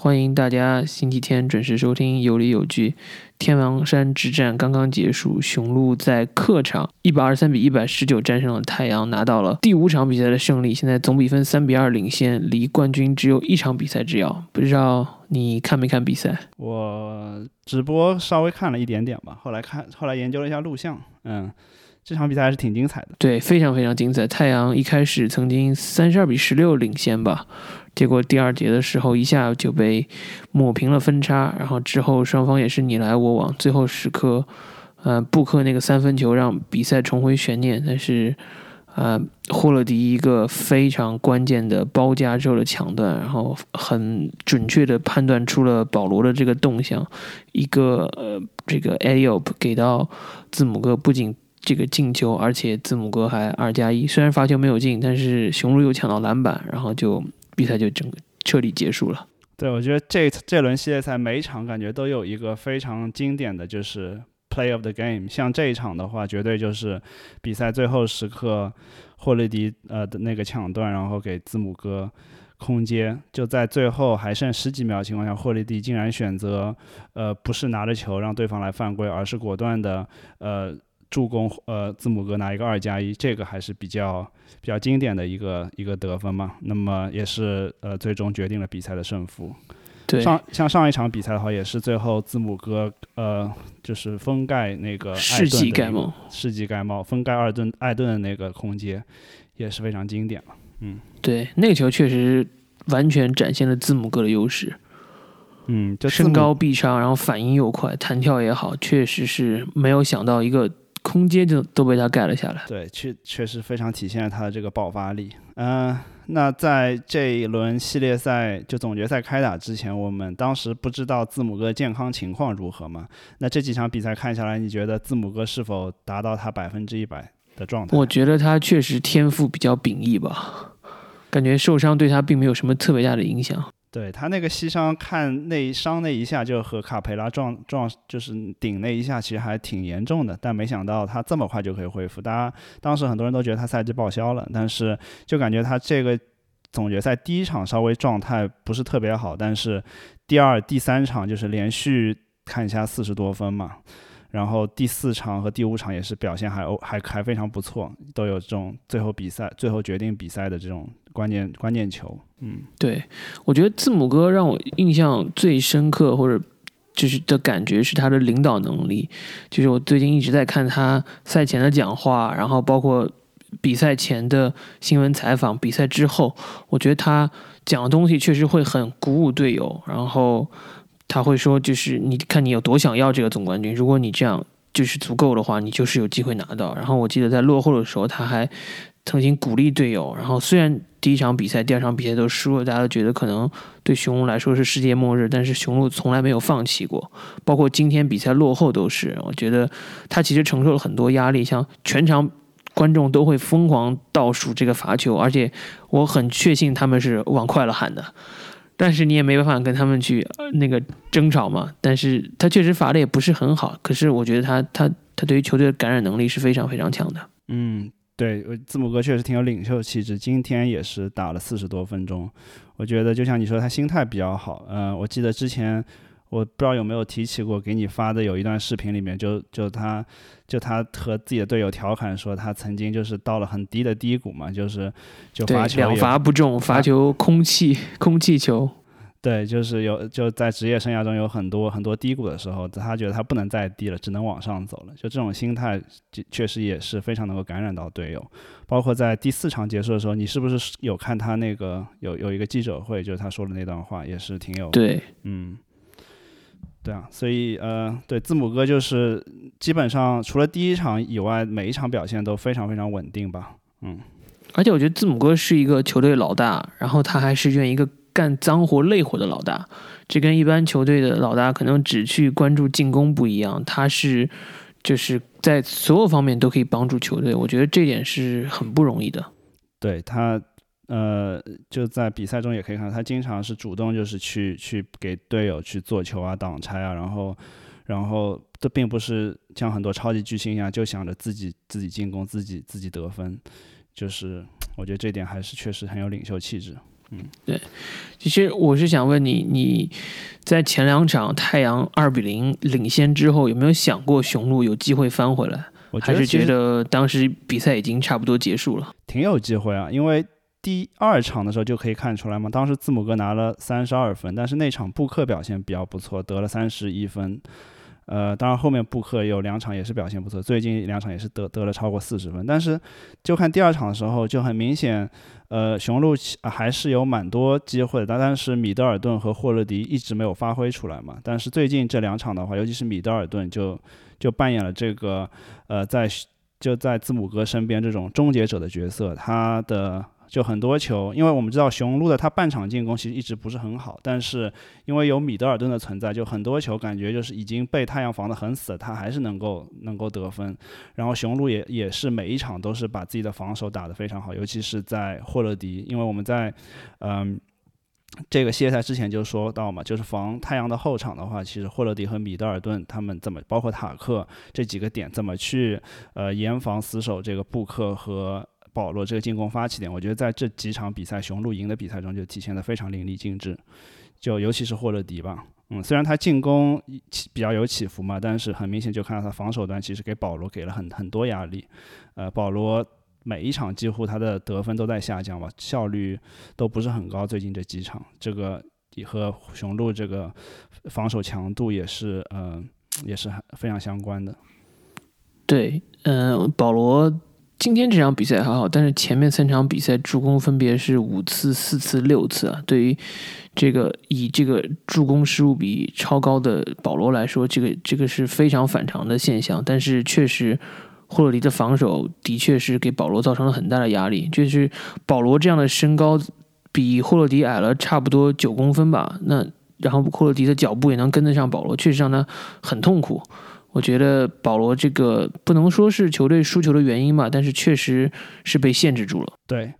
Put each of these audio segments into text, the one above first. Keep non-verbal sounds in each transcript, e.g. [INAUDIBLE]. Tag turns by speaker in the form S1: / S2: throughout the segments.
S1: 欢迎大家星期天准时收听有理有据。天王山之战刚刚结束，雄鹿在客场一百二十三比一百十九战胜了太阳，拿到了第五场比赛的胜利。现在总比分三比二领先，离冠军只有一场比赛之遥。不知道你看没看比赛？
S2: 我直播稍微看了一点点吧，后来看后来研究了一下录像，嗯，这场比赛还是挺精彩的。
S1: 对，非常非常精彩。太阳一开始曾经三十二比十六领先吧。结果第二节的时候，一下就被抹平了分差，然后之后双方也是你来我往，最后时刻，呃，布克那个三分球让比赛重回悬念，但是，呃，霍勒迪一个非常关键的包夹之后的抢断，然后很准确的判断出了保罗的这个动向，一个呃，这个 a o p 给到字母哥，不仅这个进球，而且字母哥还二加一，虽然罚球没有进，但是雄鹿又抢到篮板，然后就。比赛就整个彻底结束了。
S2: 对，我觉得这这轮系列赛每一场感觉都有一个非常经典的就是 play of the game。像这一场的话，绝对就是比赛最后时刻，霍利迪呃的那个抢断，然后给字母哥空接，就在最后还剩十几秒情况下，霍利迪竟然选择呃不是拿着球让对方来犯规，而是果断的呃。助攻呃，字母哥拿一个二加一，这个还是比较比较经典的一个一个得分嘛。那么也是呃，最终决定了比赛的胜负。
S1: 对，
S2: 上像上一场比赛的话，也是最后字母哥呃，就是封盖那个世
S1: 纪盖帽，
S2: 世纪盖帽封盖二顿艾顿的那个空接，也是非常经典了。嗯，
S1: 对，那个球确实完全展现了字母哥的优势。
S2: 嗯，就
S1: 身高臂长，然后反应又快，弹跳也好，确实是没有想到一个。空间就都被他盖了下来，
S2: 对，确确实非常体现了他的这个爆发力。嗯，那在这一轮系列赛就总决赛开打之前，我们当时不知道字母哥健康情况如何嘛？那这几场比赛看下来，你觉得字母哥是否达到他百分之一百的状态？
S1: 我觉得他确实天赋比较秉异吧，感觉受伤对他并没有什么特别大的影响。
S2: 对他那个膝伤，看那伤那一下就和卡培拉撞撞，就是顶那一下，其实还挺严重的。但没想到他这么快就可以恢复。大家当时很多人都觉得他赛季报销了，但是就感觉他这个总决赛第一场稍微状态不是特别好，但是第二、第三场就是连续看下四十多分嘛。然后第四场和第五场也是表现还还还非常不错，都有这种最后比赛最后决定比赛的这种关键关键球。嗯，
S1: 对，我觉得字母哥让我印象最深刻或者就是的感觉是他的领导能力。就是我最近一直在看他赛前的讲话，然后包括比赛前的新闻采访，比赛之后，我觉得他讲的东西确实会很鼓舞队友，然后。他会说，就是你看你有多想要这个总冠军，如果你这样就是足够的话，你就是有机会拿到。然后我记得在落后的时候，他还曾经鼓励队友。然后虽然第一场比赛、第二场比赛都输了，大家都觉得可能对雄鹿来说是世界末日，但是雄鹿从来没有放弃过。包括今天比赛落后都是，我觉得他其实承受了很多压力，像全场观众都会疯狂倒数这个罚球，而且我很确信他们是往快了喊的。但是你也没办法跟他们去那个争吵嘛。但是他确实罚的也不是很好，可是我觉得他他他对于球队的感染能力是非常非常强的。
S2: 嗯，对，字母哥确实挺有领袖气质。今天也是打了四十多分钟，我觉得就像你说，他心态比较好。嗯，我记得之前。我不知道有没有提起过，给你发的有一段视频里面，就就他，就他和自己的队友调侃说，他曾经就是到了很低的低谷嘛，就是就罚球
S1: 两罚不中，罚球空气空气球，
S2: 对，就是有就在职业生涯中有很多很多低谷的时候，他觉得他不能再低了，只能往上走了。就这种心态，确实也是非常能够感染到队友。包括在第四场结束的时候，你是不是有看他那个有有一个记者会，就是他说的那段话，也是挺有
S1: 对，
S2: 嗯。对啊，所以呃，对字母哥就是基本上除了第一场以外，每一场表现都非常非常稳定吧。嗯，
S1: 而且我觉得字母哥是一个球队老大，然后他还是愿意一个干脏活累活的老大，这跟一般球队的老大可能只去关注进攻不一样，他是就是在所有方面都可以帮助球队，我觉得这点是很不容易的。
S2: 对他。呃，就在比赛中也可以看到，他经常是主动就是去去给队友去做球啊、挡拆啊，然后，然后这并不是像很多超级巨星一样就想着自己自己进攻、自己自己得分，就是我觉得这点还是确实很有领袖气质。嗯，
S1: 对。其实我是想问你，你在前两场太阳二比零领先之后，有没有想过雄鹿有机会翻回来？我还是觉得当时比赛已经差不多结束了？
S2: 挺有机会啊，因为第二场的时候就可以看出来嘛，当时字母哥拿了三十二分，但是那场布克表现比较不错，得了三十一分。呃，当然后面布克有两场也是表现不错，最近两场也是得得了超过四十分。但是就看第二场的时候，就很明显，呃，雄鹿还是有蛮多机会的，但但是米德尔顿和霍勒迪一直没有发挥出来嘛。但是最近这两场的话，尤其是米德尔顿就就扮演了这个呃在就在字母哥身边这种终结者的角色，他的。就很多球，因为我们知道雄鹿的他半场进攻其实一直不是很好，但是因为有米德尔顿的存在，就很多球感觉就是已经被太阳防得很死，他还是能够能够得分。然后雄鹿也也是每一场都是把自己的防守打得非常好，尤其是在霍勒迪，因为我们在嗯这个系列赛之前就说到嘛，就是防太阳的后场的话，其实霍勒迪和米德尔顿他们怎么，包括塔克这几个点怎么去呃严防死守这个布克和。保罗这个进攻发起点，我觉得在这几场比赛雄鹿赢的比赛中就体现的非常淋漓尽致，就尤其是霍勒迪吧，嗯，虽然他进攻起比较有起伏嘛，但是很明显就看到他防守端其实给保罗给了很很多压力，呃，保罗每一场几乎他的得分都在下降吧，效率都不是很高，最近这几场，这个和雄鹿这个防守强度也是，呃，也是很非常相关的。
S1: 对，嗯，保罗。今天这场比赛还好，但是前面三场比赛助攻分别是五次、四次、六次啊。对于这个以这个助攻失误比超高的保罗来说，这个这个是非常反常的现象。但是确实，霍勒迪的防守的确是给保罗造成了很大的压力。就是保罗这样的身高比霍勒迪矮了差不多九公分吧，那然后霍勒迪的脚步也能跟得上保罗，确实让他很痛苦。我觉得保罗这个不能说是球队输球的原因吧，但是确实是被限制住了。
S2: 对，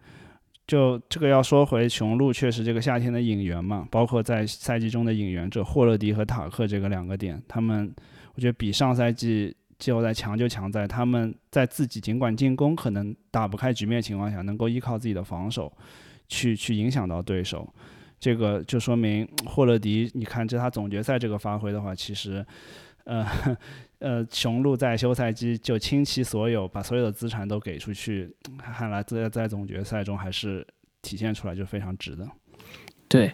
S2: 就这个要说回雄鹿，确实这个夏天的引援嘛，包括在赛季中的引援，这霍勒迪和塔克这个两个点，他们我觉得比上赛季季后赛强就强在他们在自己尽管进攻可能打不开局面情况下，能够依靠自己的防守去去影响到对手。这个就说明霍勒迪，你看这他总决赛这个发挥的话，其实。呃呃，雄鹿在休赛期就倾其所有，把所有的资产都给出去，看来在在总决赛中还是体现出来就非常值的。
S1: 对，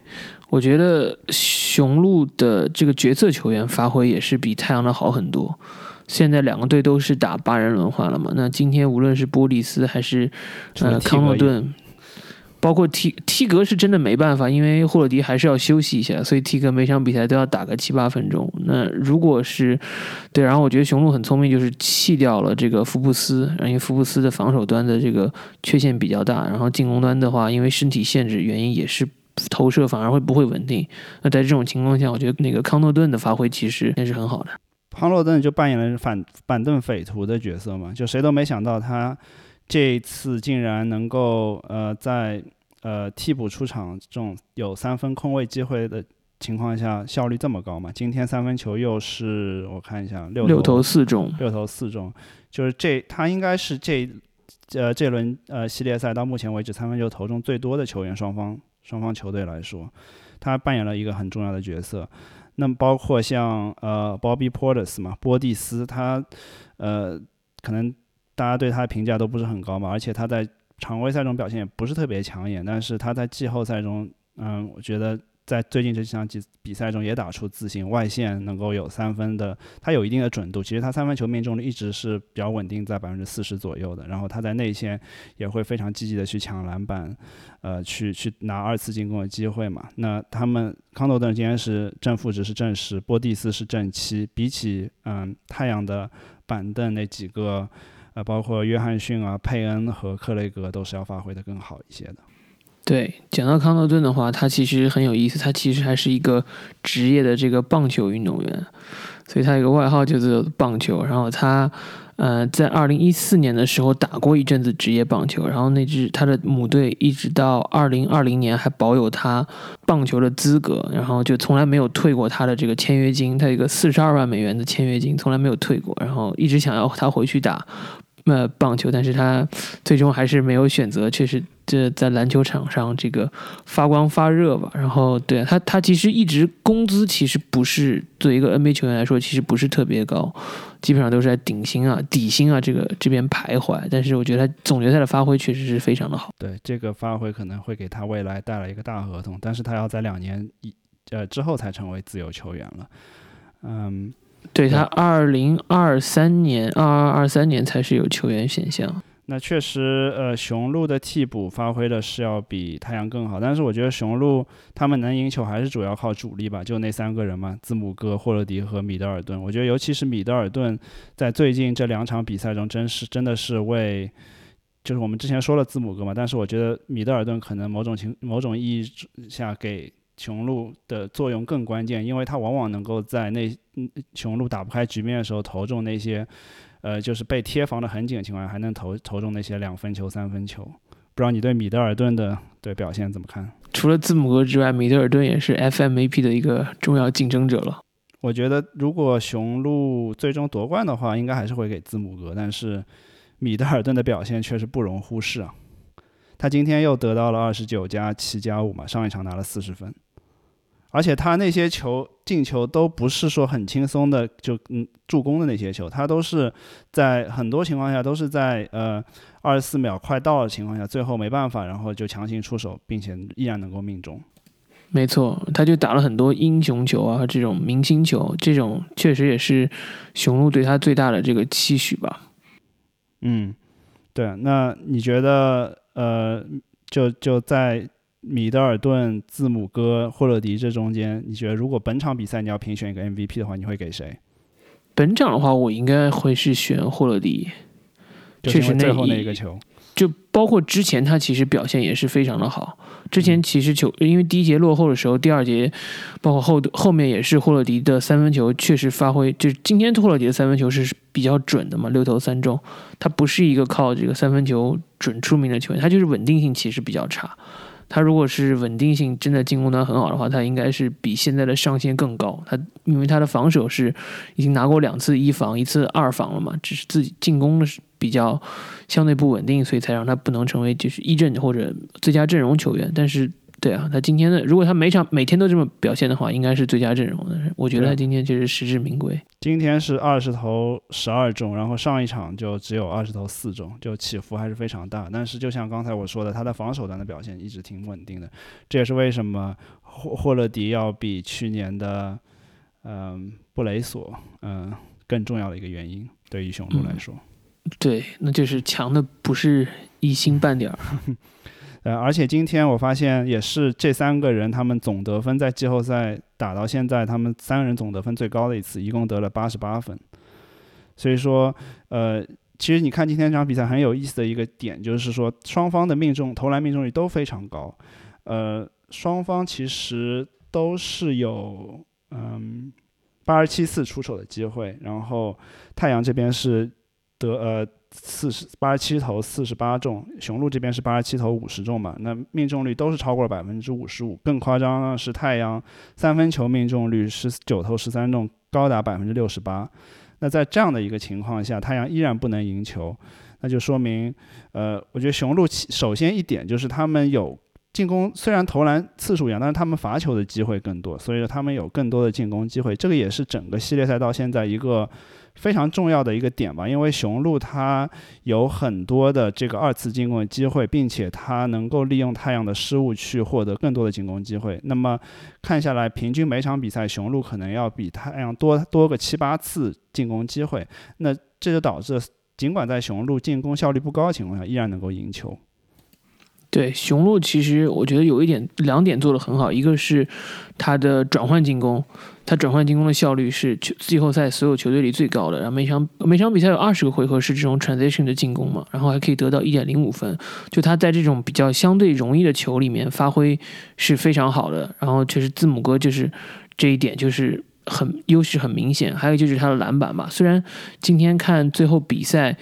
S1: 我觉得雄鹿的这个角色球员发挥也是比太阳的好很多。现在两个队都是打八人轮换了嘛？那今天无论是波利斯还是呃康诺顿。包括 T T 格是真的没办法，因为霍勒迪还是要休息一下，所以 T 格每场比赛都要打个七八分钟。那如果是对，然后我觉得雄鹿很聪明，就是弃掉了这个福布斯，因为福布斯的防守端的这个缺陷比较大，然后进攻端的话，因为身体限制原因，也是投射反而会不会稳定。那在这种情况下，我觉得那个康诺顿的发挥其实也是很好的。
S2: 康诺顿就扮演了反板凳匪徒的角色嘛，就谁都没想到他。这次竟然能够呃在呃替补出场这种有三分空位机会的情况下效率这么高嘛？今天三分球又是我看一下六
S1: 六投四中，
S2: 六投四中，就是这他应该是这呃这轮呃系列赛到目前为止三分球投中最多的球员，双方双方球队来说，他扮演了一个很重要的角色。那么包括像呃 Bobby Portis 嘛，波蒂斯，他呃可能。大家对他的评价都不是很高嘛，而且他在常规赛中表现也不是特别抢眼，但是他在季后赛中，嗯，我觉得在最近这几场比比赛中也打出自信，外线能够有三分的，他有一定的准度，其实他三分球命中率一直是比较稳定在百分之四十左右的，然后他在内线也会非常积极的去抢篮板，呃，去去拿二次进攻的机会嘛。那他们康诺顿今天是正负值是正十，波蒂斯是正七，比起嗯太阳的板凳那几个。啊，包括约翰逊啊、佩恩和克雷格都是要发挥的更好一些的。
S1: 对，讲到康诺顿的话，他其实很有意思，他其实还是一个职业的这个棒球运动员，所以他有个外号就是棒球。然后他。呃，在二零一四年的时候打过一阵子职业棒球，然后那支他的母队一直到二零二零年还保有他棒球的资格，然后就从来没有退过他的这个签约金，他一个四十二万美元的签约金从来没有退过，然后一直想要他回去打呃棒球，但是他最终还是没有选择，确实这在篮球场上这个发光发热吧。然后，对他，他其实一直工资其实不是作为一个 NBA 球员来说，其实不是特别高，基本上都是在顶薪啊、底薪啊这个这边徘徊。但是我觉得他总决赛的发挥确实是非常的好。
S2: 对这个发挥可能会给他未来带来一个大合同，但是他要在两年一呃之后才成为自由球员了。嗯。
S1: 对他，二零二三年、二二二三年才是有球员选项。
S2: 那确实，呃，雄鹿的替补发挥的是要比太阳更好，但是我觉得雄鹿他们能赢球还是主要靠主力吧，就那三个人嘛，字母哥、霍勒迪和米德尔顿。我觉得尤其是米德尔顿，在最近这两场比赛中，真是真的是为，就是我们之前说了字母哥嘛，但是我觉得米德尔顿可能某种情某种意义下给。雄鹿的作用更关键，因为他往往能够在那雄鹿打不开局面的时候投中那些，呃，就是被贴防的很紧的情况下，还能投投中那些两分球、三分球。不知道你对米德尔顿的对表现怎么看？
S1: 除了字母哥之外，米德尔顿也是 FMVP 的一个重要竞争者了。
S2: 我觉得如果雄鹿最终夺冠的话，应该还是会给字母哥，但是米德尔顿的表现确实不容忽视啊。他今天又得到了二十九加七加五嘛，上一场拿了四十分。而且他那些球进球都不是说很轻松的，就嗯助攻的那些球，他都是在很多情况下都是在呃二十四秒快到的情况下，最后没办法，然后就强行出手，并且依然能够命中。
S1: 没错，他就打了很多英雄球啊，这种明星球，这种确实也是雄鹿对他最大的这个期许吧。
S2: 嗯，对，那你觉得呃，就就在。米德尔顿、字母哥、霍勒迪这中间，你觉得如果本场比赛你要评选一个 MVP 的话，你会给谁？
S1: 本场的话，我应该会是选霍勒迪。确实，
S2: 最后那一个球，
S1: 就包括之前他其实表现也是非常的好。之前其实球因为第一节落后的时候，第二节包括后后面也是霍勒迪的三分球确实发挥，就是今天霍勒迪的三分球是比较准的嘛，六投三中。他不是一个靠这个三分球准出名的球员，他就是稳定性其实比较差。他如果是稳定性真的进攻端很好的话，他应该是比现在的上限更高。他因为他的防守是已经拿过两次一防一次二防了嘛，只是自己进攻的是比较相对不稳定，所以才让他不能成为就是一阵或者最佳阵容球员。但是。对啊，他今天的如果他每场每天都这么表现的话，应该是最佳阵容的。我觉得他今天确实实至名归。
S2: 今天是二十投十二中，然后上一场就只有二十投四中，就起伏还是非常大。但是就像刚才我说的，他的防守端的表现一直挺稳定的。这也是为什么霍霍勒迪要比去年的嗯布雷索嗯更重要的一个原因，对于雄鹿来说。
S1: 对，那就是强的不是一星半点儿。[LAUGHS]
S2: 呃，而且今天我发现也是这三个人，他们总得分在季后赛打到现在，他们三个人总得分最高的一次，一共得了八十八分。所以说，呃，其实你看今天这场比赛很有意思的一个点，就是说双方的命中投篮命中率都非常高。呃，双方其实都是有嗯八十七次出手的机会，然后太阳这边是得呃。四十八十七投四十八中，雄鹿这边是八十七投五十中嘛？那命中率都是超过了百分之五十五。更夸张的是太阳三分球命中率十九投十三中，高达百分之六十八。那在这样的一个情况下，太阳依然不能赢球，那就说明，呃，我觉得雄鹿首先一点就是他们有进攻，虽然投篮次数一样，但是他们罚球的机会更多，所以说他们有更多的进攻机会。这个也是整个系列赛到现在一个。非常重要的一个点吧，因为雄鹿它有很多的这个二次进攻的机会，并且它能够利用太阳的失误去获得更多的进攻机会。那么看下来，平均每场比赛雄鹿可能要比太阳多多个七八次进攻机会。那这就导致，尽管在雄鹿进攻效率不高的情况下，依然能够赢球。
S1: 对雄鹿，其实我觉得有一点两点做得很好，一个是它的转换进攻，它转换进攻的效率是季后赛所有球队里最高的。然后每场每场比赛有二十个回合是这种 transition 的进攻嘛，然后还可以得到一点零五分。就他在这种比较相对容易的球里面发挥是非常好的。然后确实字母哥就是这一点就是很优势很明显。还有就是他的篮板吧，虽然今天看最后比赛。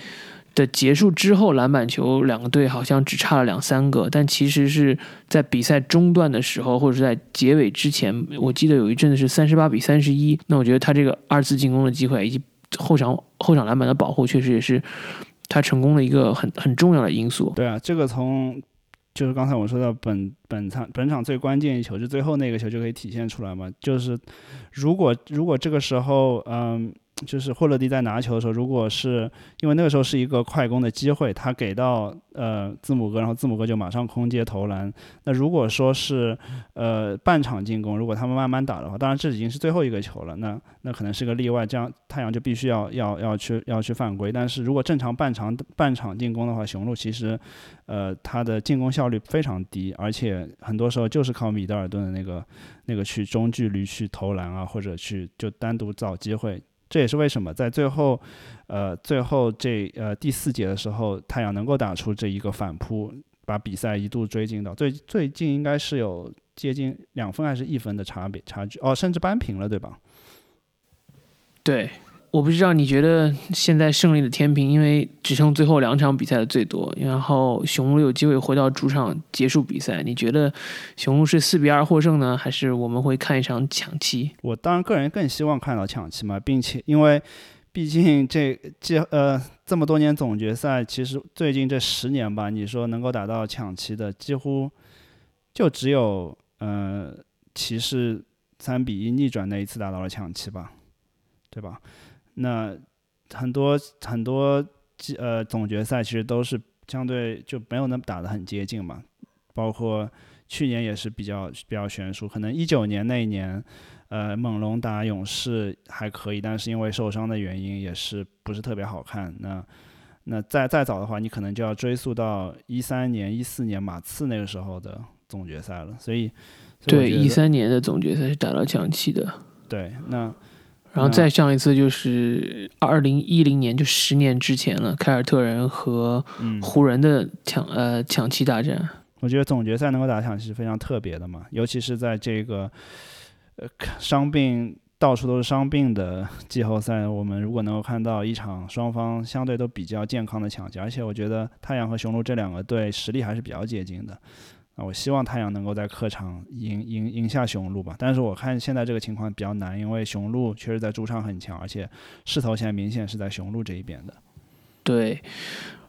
S1: 的结束之后，篮板球两个队好像只差了两三个，但其实是在比赛中段的时候，或者是在结尾之前，我记得有一阵子是三十八比三十一。那我觉得他这个二次进攻的机会以及后场后场篮板的保护，确实也是他成功的一个很很重要的因素。
S2: 对啊，这个从就是刚才我说到本本场本场最关键一球，就最后那个球就可以体现出来嘛。就是如果如果这个时候，嗯。就是霍勒迪在拿球的时候，如果是因为那个时候是一个快攻的机会，他给到呃字母哥，然后字母哥就马上空接投篮。那如果说是呃半场进攻，如果他们慢慢打的话，当然这已经是最后一个球了，那那可能是个例外，这样太阳就必须要要要去要去犯规。但是如果正常半场半场进攻的话，雄鹿其实呃他的进攻效率非常低，而且很多时候就是靠米德尔顿的那个那个去中距离去投篮啊，或者去就单独找机会。这也是为什么在最后，呃，最后这呃第四节的时候，太阳能够打出这一个反扑，把比赛一度追进到最最近应该是有接近两分还是一分的差别差距哦，甚至扳平了，对吧？
S1: 对。我不知道你觉得现在胜利的天平，因为只剩最后两场比赛的最多，然后雄鹿有机会回到主场结束比赛。你觉得雄鹿是四比二获胜呢，还是我们会看一场抢七？
S2: 我当然个人更希望看到抢七嘛，并且因为毕竟这这呃这么多年总决赛，其实最近这十年吧，你说能够打到抢七的，几乎就只有呃骑士三比一逆转那一次打到了抢七吧，对吧？那很多很多呃总决赛其实都是相对就没有那么打得很接近嘛，包括去年也是比较比较悬殊，可能一九年那一年，呃猛龙打勇士还可以，但是因为受伤的原因也是不是特别好看。那那再再早的话，你可能就要追溯到一三年、一四年马刺那个时候的总决赛了。所以
S1: 对一三年的总决赛是打到抢七的。
S2: 对，那。
S1: 然后再上一次就是二零一零年，就十年之前了。凯尔特人和湖人的抢呃抢七大战，
S2: 我觉得总决赛能够打抢七是非常特别的嘛，尤其是在这个呃伤病到处都是伤病的 [LAUGHS] 季后赛，我们如果能够看到一场双方相对都比较健康的抢七，而且我觉得太阳和雄鹿这两个队实力还是比较接近的。啊，我希望太阳能够在客场赢赢赢下雄鹿吧，但是我看现在这个情况比较难，因为雄鹿确实在主场很强，而且势头现在明显是在雄鹿这一边的。
S1: 对。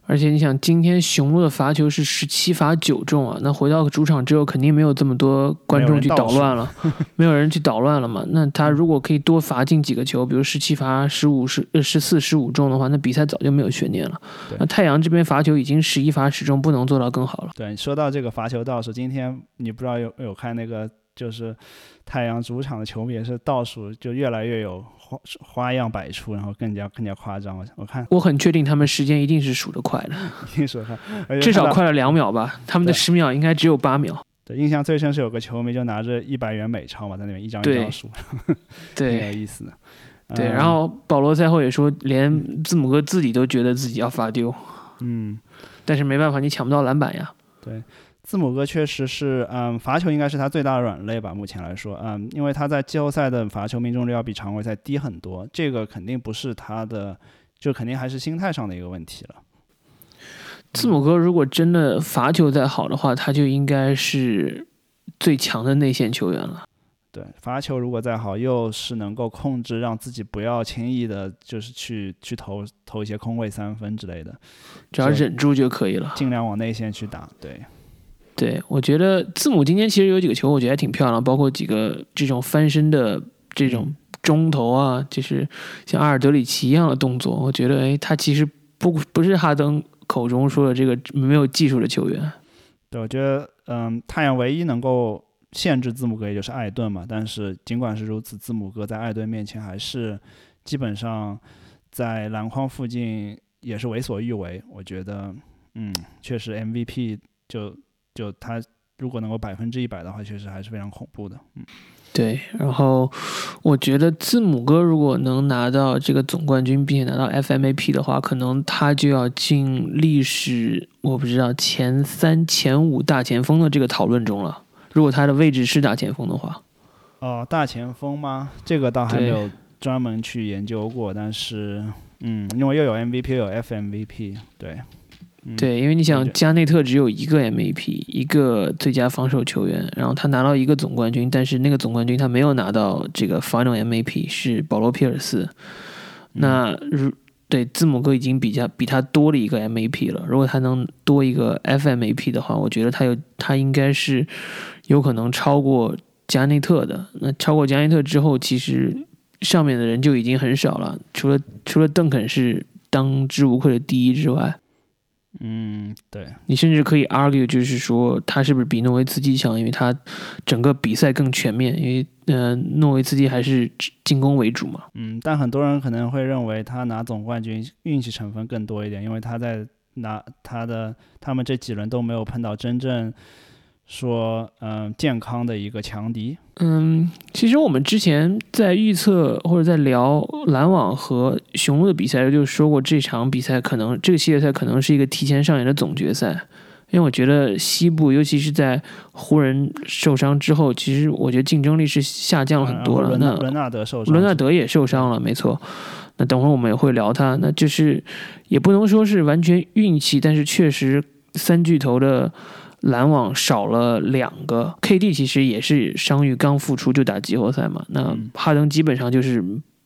S1: 而且你想，今天雄鹿的罚球是十七罚九中啊，那回到主场之后，肯定没有这么多观众去捣乱了，没有人 [LAUGHS] 去捣乱了嘛。那他如果可以多罚进几个球，比如十七罚十五十呃十四十五中的话，那比赛早就没有悬念了。那太阳这边罚球已经十一罚十中，不能做到更好了。
S2: 对，说到这个罚球倒数，今天你不知道有有看那个，就是太阳主场的球迷也是倒数就越来越有。花花样百出，然后更加更加夸张。我我看，
S1: 我很确定他们时间一定是数得快的，[LAUGHS]
S2: 一定数快，
S1: 至少快了两秒吧。他们的十秒应该只有八秒。
S2: 对，印象最深是有个球迷就拿着一百元美钞嘛，在那边一张一张数，
S1: 对，[LAUGHS]
S2: 挺有意思的。
S1: 对，然后保罗赛后也说，连字母哥自己都觉得自己要罚丢。
S2: 嗯，
S1: 但是没办法，你抢不到篮板呀。
S2: 对。字母哥确实是，嗯，罚球应该是他最大的软肋吧。目前来说，嗯，因为他在季后赛的罚球命中率要比常规赛低很多，这个肯定不是他的，就肯定还是心态上的一个问题了。
S1: 字母哥如果真的罚球再好的话，他就应该是最强的内线球员了。
S2: 对，罚球如果再好，又是能够控制让自己不要轻易的，就是去去投投一些空位三分之类的，
S1: 只要忍住就可以了，
S2: 尽量往内线去打。对。
S1: 对，我觉得字母今天其实有几个球，我觉得还挺漂亮，包括几个这种翻身的这种中投啊，就是像阿尔德里奇一样的动作。我觉得，哎，他其实不不是哈登口中说的这个没有技术的球员。
S2: 对，我觉得，嗯，太阳唯一能够限制字母哥，也就是艾顿嘛。但是尽管是如此，字母哥在艾顿面前还是基本上在篮筐附近也是为所欲为。我觉得，嗯，确实 MVP 就。就他如果能够百分之一百的话，确实还是非常恐怖的。嗯，
S1: 对。然后我觉得字母哥如果能拿到这个总冠军，并且拿到 FMAP 的话，可能他就要进历史我不知道前三、前五大前锋的这个讨论中了。如果他的位置是大前锋的话，
S2: 哦，大前锋吗？这个倒还没有专门去研究过。但是，嗯，因为又有 MVP，又有 FMVP，对。
S1: 对，因为你想，加内特只有一个 MVP，一个最佳防守球员，然后他拿到一个总冠军，但是那个总冠军他没有拿到这个 Final MVP，是保罗皮尔斯。那如对，字母哥已经比较比他多了一个 MVP 了。如果他能多一个 FMVP 的话，我觉得他有他应该是有可能超过加内特的。那超过加内特之后，其实上面的人就已经很少了，除了除了邓肯是当之无愧的第一之外。
S2: 嗯，对
S1: 你甚至可以 argue，就是说他是不是比诺维茨基强，因为他整个比赛更全面，因为呃诺维茨基还是进攻为主嘛。
S2: 嗯，但很多人可能会认为他拿总冠军运气成分更多一点，因为他在拿他的他们这几轮都没有碰到真正。说，嗯，健康的一个强敌。
S1: 嗯，其实我们之前在预测或者在聊篮网和雄鹿的比赛，就说过这场比赛可能这个系列赛可能是一个提前上演的总决赛，因为我觉得西部，尤其是在湖人受伤之后，其实我觉得竞争力是下降了很多了。那
S2: 伦纳德受伤，
S1: 伦纳德也受伤了，没错。那等会儿我们也会聊他，那就是也不能说是完全运气，但是确实三巨头的。篮网少了两个，KD 其实也是伤愈刚复出就打季后赛嘛。那哈登基本上就是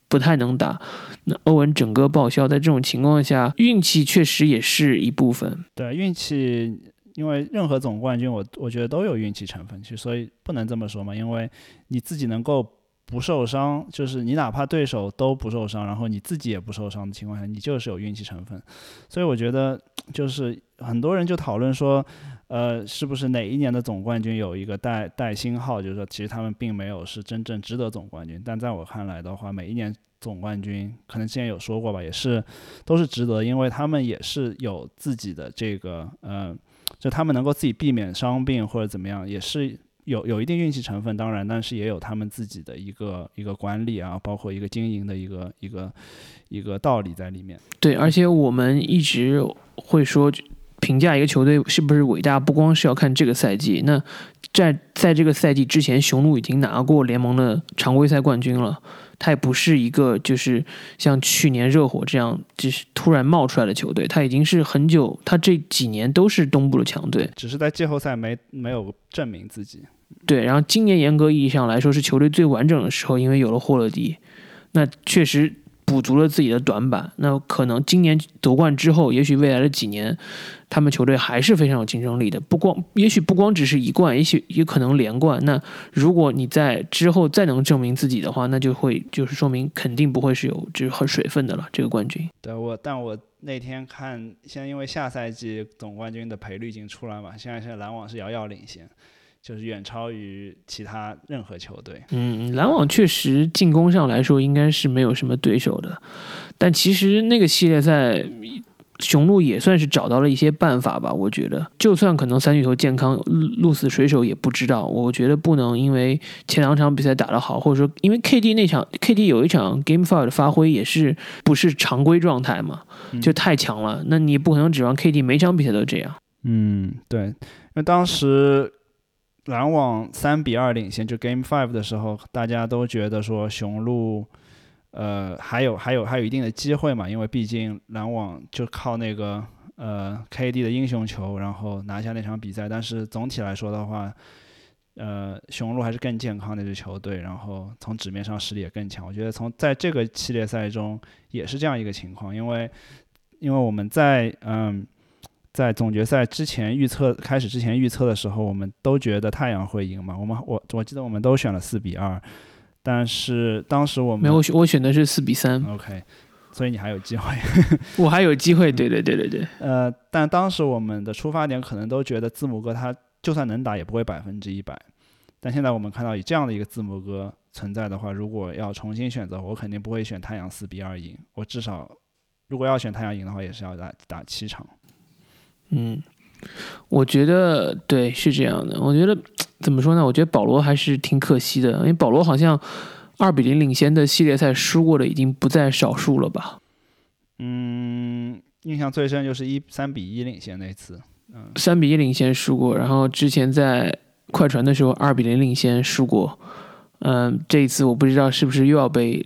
S1: 不太能打。那欧文整个报销，在这种情况下，运气确实也是一部分。
S2: 对，运气，因为任何总冠军，我我觉得都有运气成分，其实所以不能这么说嘛。因为你自己能够不受伤，就是你哪怕对手都不受伤，然后你自己也不受伤的情况下，你就是有运气成分。所以我觉得，就是很多人就讨论说。呃，是不是哪一年的总冠军有一个带带星号？就是说，其实他们并没有是真正值得总冠军。但在我看来的话，每一年总冠军可能之前有说过吧，也是都是值得，因为他们也是有自己的这个，呃，就他们能够自己避免伤病或者怎么样，也是有有一定运气成分，当然，但是也有他们自己的一个一个管理啊，包括一个经营的一个一个一个道理在里面。
S1: 对，而且我们一直会说。评价一个球队是不是伟大，不光是要看这个赛季。那在在这个赛季之前，雄鹿已经拿过联盟的常规赛冠军了。他也不是一个就是像去年热火这样就是突然冒出来的球队，他已经是很久，他这几年都是东部的强队，
S2: 只是在季后赛没没有证明自己。
S1: 对，然后今年严格意义上来说是球队最完整的时候，因为有了霍勒迪，那确实。补足了自己的短板，那可能今年夺冠之后，也许未来的几年，他们球队还是非常有竞争力的。不光，也许不光只是一冠，也许也可能连冠。那如果你在之后再能证明自己的话，那就会就是说明肯定不会是有就是很水分的了。这个冠军。
S2: 对我，但我那天看，现在因为下赛季总冠军的赔率已经出来嘛，现在现在篮网是遥遥领先。就是远超于其他任何球队。
S1: 嗯，篮网确实进攻上来说应该是没有什么对手的，但其实那个系列赛，雄鹿也算是找到了一些办法吧。我觉得，就算可能三巨头健康，鹿死谁手也不知道。我觉得不能因为前两场比赛打得好，或者说因为 KD 那场 KD 有一场 Game Five 的发挥也是不是常规状态嘛，就太强了。那你不可能指望 KD 每场比赛都这样。
S2: 嗯，对，因为当时。篮网三比二领先，就 Game Five 的时候，大家都觉得说雄鹿，呃，还有还有还有一定的机会嘛，因为毕竟篮网就靠那个呃 KD 的英雄球，然后拿下那场比赛。但是总体来说的话，呃，雄鹿还是更健康的一支球队，然后从纸面上实力也更强。我觉得从在这个系列赛中也是这样一个情况，因为因为我们在嗯。在总决赛之前预测开始之前预测的时候，我们都觉得太阳会赢嘛。我们我我记得我们都选了四比二，但是当时我们
S1: 没有我选的是四比三。
S2: OK，所以你还有机会，[LAUGHS]
S1: 我还有机会。对对对对对。
S2: 呃，但当时我们的出发点可能都觉得字母哥他就算能打也不会百分之一百。但现在我们看到以这样的一个字母哥存在的话，如果要重新选择，我肯定不会选太阳四比二赢。我至少如果要选太阳赢的话，也是要打打七场。
S1: 嗯，我觉得对是这样的。我觉得怎么说呢？我觉得保罗还是挺可惜的，因为保罗好像二比零领先的系列赛输过的已经不在少数了吧？
S2: 嗯，印象最深就是一三比一领先那次。嗯，
S1: 三比一领先输过，然后之前在快船的时候二比零领先输过。嗯，这一次我不知道是不是又要被。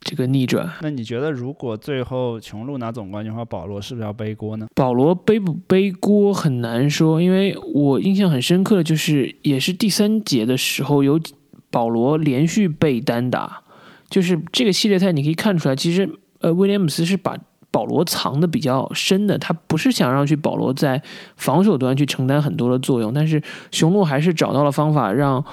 S1: 这个逆转，
S2: 那你觉得如果最后雄鹿拿总冠军的话，保罗是不是要背锅呢？
S1: 保罗背不背锅很难说，因为我印象很深刻的就是，也是第三节的时候有保罗连续被单打，就是这个系列赛你可以看出来，其实呃威廉姆斯是把保罗藏的比较深的，他不是想让去保罗在防守端去承担很多的作用，但是雄鹿还是找到了方法让。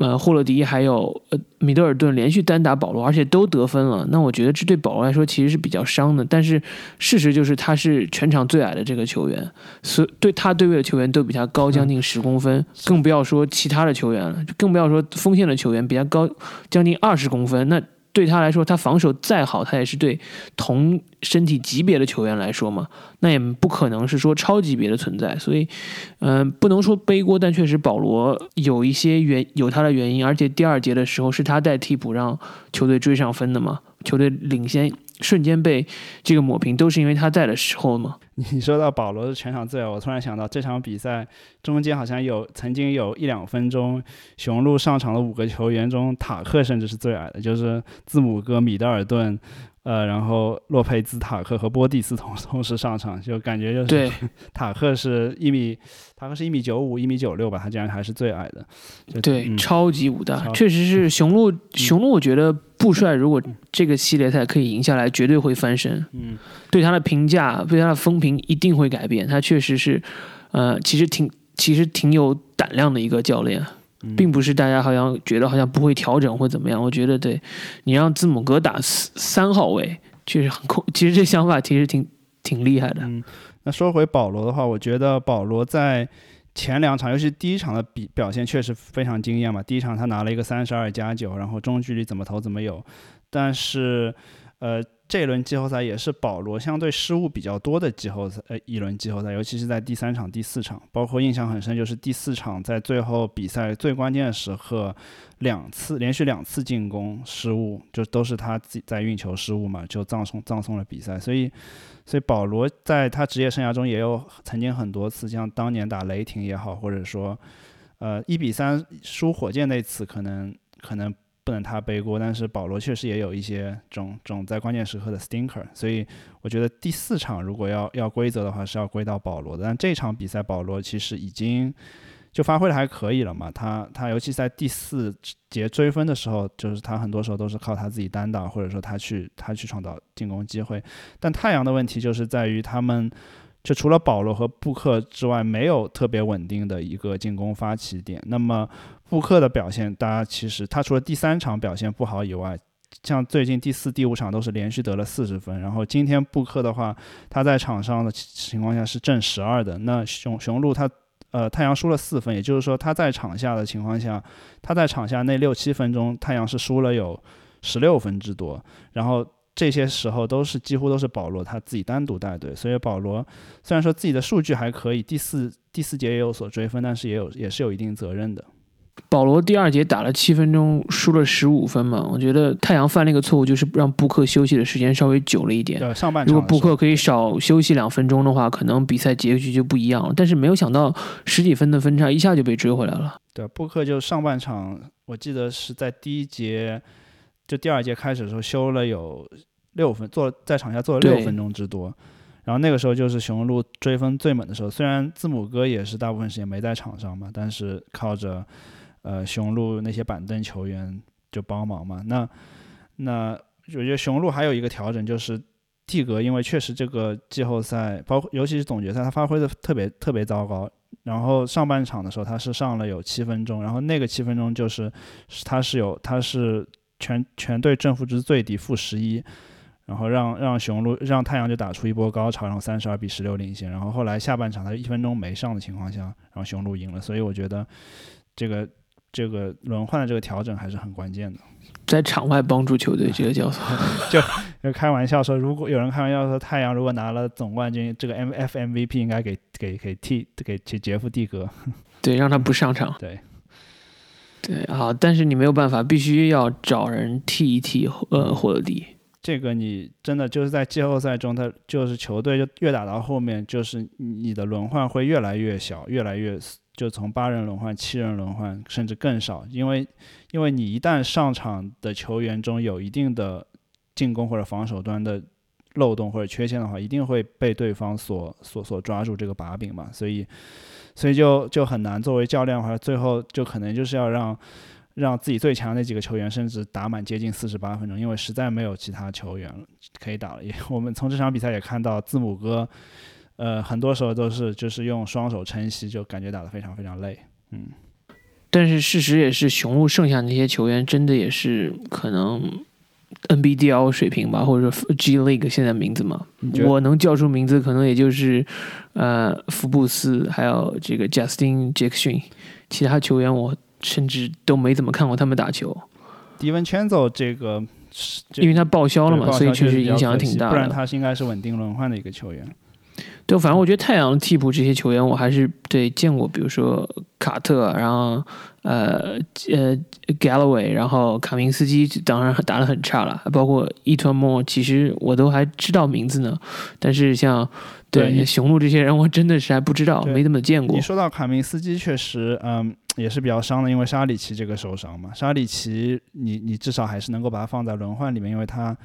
S1: 呃，霍勒迪还有呃米德尔顿连续单打保罗，而且都得分了。那我觉得这对保罗来说其实是比较伤的。但是事实就是他是全场最矮的这个球员，所对他对位的球员都比他高将近十公分，更不要说其他的球员了，更不要说锋线的球员比他高将近二十公分。那对他来说，他防守再好，他也是对同身体级别的球员来说嘛，那也不可能是说超级别的存在。所以，嗯，不能说背锅，但确实保罗有一些原有他的原因，而且第二节的时候是他带替补让球队追上分的嘛，球队领先。瞬间被这个抹平，都是因为他在的时候吗？
S2: 你说到保罗是全场最矮，我突然想到这场比赛中间好像有曾经有一两分钟，雄鹿上场的五个球员中，塔克甚至是最矮的，就是字母哥、米德尔顿。呃，然后洛佩兹、塔克和波蒂斯同 [LAUGHS] 同时上场，就感觉就是塔克是一米，塔克是一米九五、一米九六吧，他竟然还是最矮的。
S1: 对，超级武大，确实是雄鹿。雄鹿，我觉得布帅如果这个系列赛可以赢下来，绝对会翻身。
S2: 嗯，
S1: 对他的评价，对他的风评一定会改变。他确实是，呃，其实挺，其实挺有胆量的一个教练。并不是大家好像觉得好像不会调整或怎么样，我觉得对你让字母哥打三号位确实很恐，其实这想法其实挺挺厉害的。
S2: 嗯，那说回保罗的话，我觉得保罗在前两场，尤其第一场的比表现确实非常惊艳嘛。第一场他拿了一个三十二加九，然后中距离怎么投怎么有，但是呃。这一轮季后赛也是保罗相对失误比较多的季后赛，呃，一轮季后赛，尤其是在第三场、第四场，包括印象很深就是第四场在最后比赛最关键的时刻，两次连续两次进攻失误，就都是他自己在运球失误嘛，就葬送葬送了比赛。所以，所以保罗在他职业生涯中也有曾经很多次，像当年打雷霆也好，或者说，呃，一比三输火箭那次，可能可能。不能他背锅，但是保罗确实也有一些种种在关键时刻的 stinker，所以我觉得第四场如果要要规则的话是要归到保罗的。但这场比赛保罗其实已经就发挥的还可以了嘛，他他尤其在第四节追分的时候，就是他很多时候都是靠他自己单打，或者说他去他去创造进攻机会。但太阳的问题就是在于他们。就除了保罗和布克之外，没有特别稳定的一个进攻发起点。那么布克的表现，大家其实他除了第三场表现不好以外，像最近第四、第五场都是连续得了四十分。然后今天布克的话，他在场上的情况下是正十二的。那雄雄鹿他呃太阳输了四分，也就是说他在场下的情况下，他在场下那六七分钟，太阳是输了有十六分之多。然后。这些时候都是几乎都是保罗他自己单独带队，所以保罗虽然说自己的数据还可以，第四第四节也有所追分，但是也有也是有一定责任的。
S1: 保罗第二节打了七分钟，输了十五分嘛，我觉得太阳犯了一个错误，就是让布克休息的时间稍微久了一点。
S2: 对，上半
S1: 场如果布克可以少休息两分钟的话，可能比赛结局就不一样了。但是没有想到十几分的分差一下就被追回来了。
S2: 对，布克就上半场，我记得是在第一节就第二节开始的时候休了有。六分做在场下做了六分钟之多，然后那个时候就是雄鹿追分最猛的时候。虽然字母哥也是大部分时间没在场上嘛，但是靠着呃雄鹿那些板凳球员就帮忙嘛。那那我觉得雄鹿还有一个调整就是蒂格，因为确实这个季后赛包括尤其是总决赛他发挥的特别特别糟糕。然后上半场的时候他是上了有七分钟，然后那个七分钟就是他是有他是全全队正负值最低负十一。然后让让雄鹿让太阳就打出一波高潮，然后三十二比十六领先。然后后来下半场他一分钟没上的情况下，然后雄鹿赢了。所以我觉得这个这个轮换的这个调整还是很关键的，
S1: 在场外帮助球队这个叫做。
S2: 就 [LAUGHS] 就开玩笑说，如果有人开玩笑说太阳如果拿了总冠军，这个 M F M V P 应该给给给替给杰杰夫蒂格，[LAUGHS]
S1: 对，让他不上场。
S2: 对
S1: 对啊，但是你没有办法，必须要找人替一替呃霍勒迪。
S2: 这个你真的就是在季后赛中，他就是球队就越打到后面，就是你的轮换会越来越小，越来越就从八人轮换、七人轮换，甚至更少，因为因为你一旦上场的球员中有一定的进攻或者防守端的漏洞或者缺陷的话，一定会被对方所所所抓住这个把柄嘛，所以所以就就很难作为教练的话，最后就可能就是要让。让自己最强那几个球员甚至打满接近四十八分钟，因为实在没有其他球员可以打了。也我们从这场比赛也看到字母哥，呃，很多时候都是就是用双手撑膝，就感觉打得非常非常累。嗯，
S1: 但是事实也是，雄鹿剩下那些球员真的也是可能 NBDL 水平吧，或者说 G League 现在名字嘛，我能叫出名字可能也就是呃福布斯，还有这个 Justin Jackson，其他球员我。甚至都没怎么看过他们打球。
S2: 迪文圈走这个，
S1: 因为他报销了嘛，所以确实影响挺大的。
S2: 不然他是应该是稳定轮换的一个球员。
S1: 对，反正我觉得太阳替补这些球员，我还是对见过，比如说卡特，然后呃呃 Galloway，然后卡明斯基，当然打得很差了。包括伊托莫，其实我都还知道名字呢。但是像对雄鹿这些人，我真的是还不知道，没怎么见过。
S2: 你说到卡明斯基，确实，嗯。也是比较伤的，因为沙里奇这个受伤嘛。沙里奇，你你至少还是能够把他放在轮换里面，因为他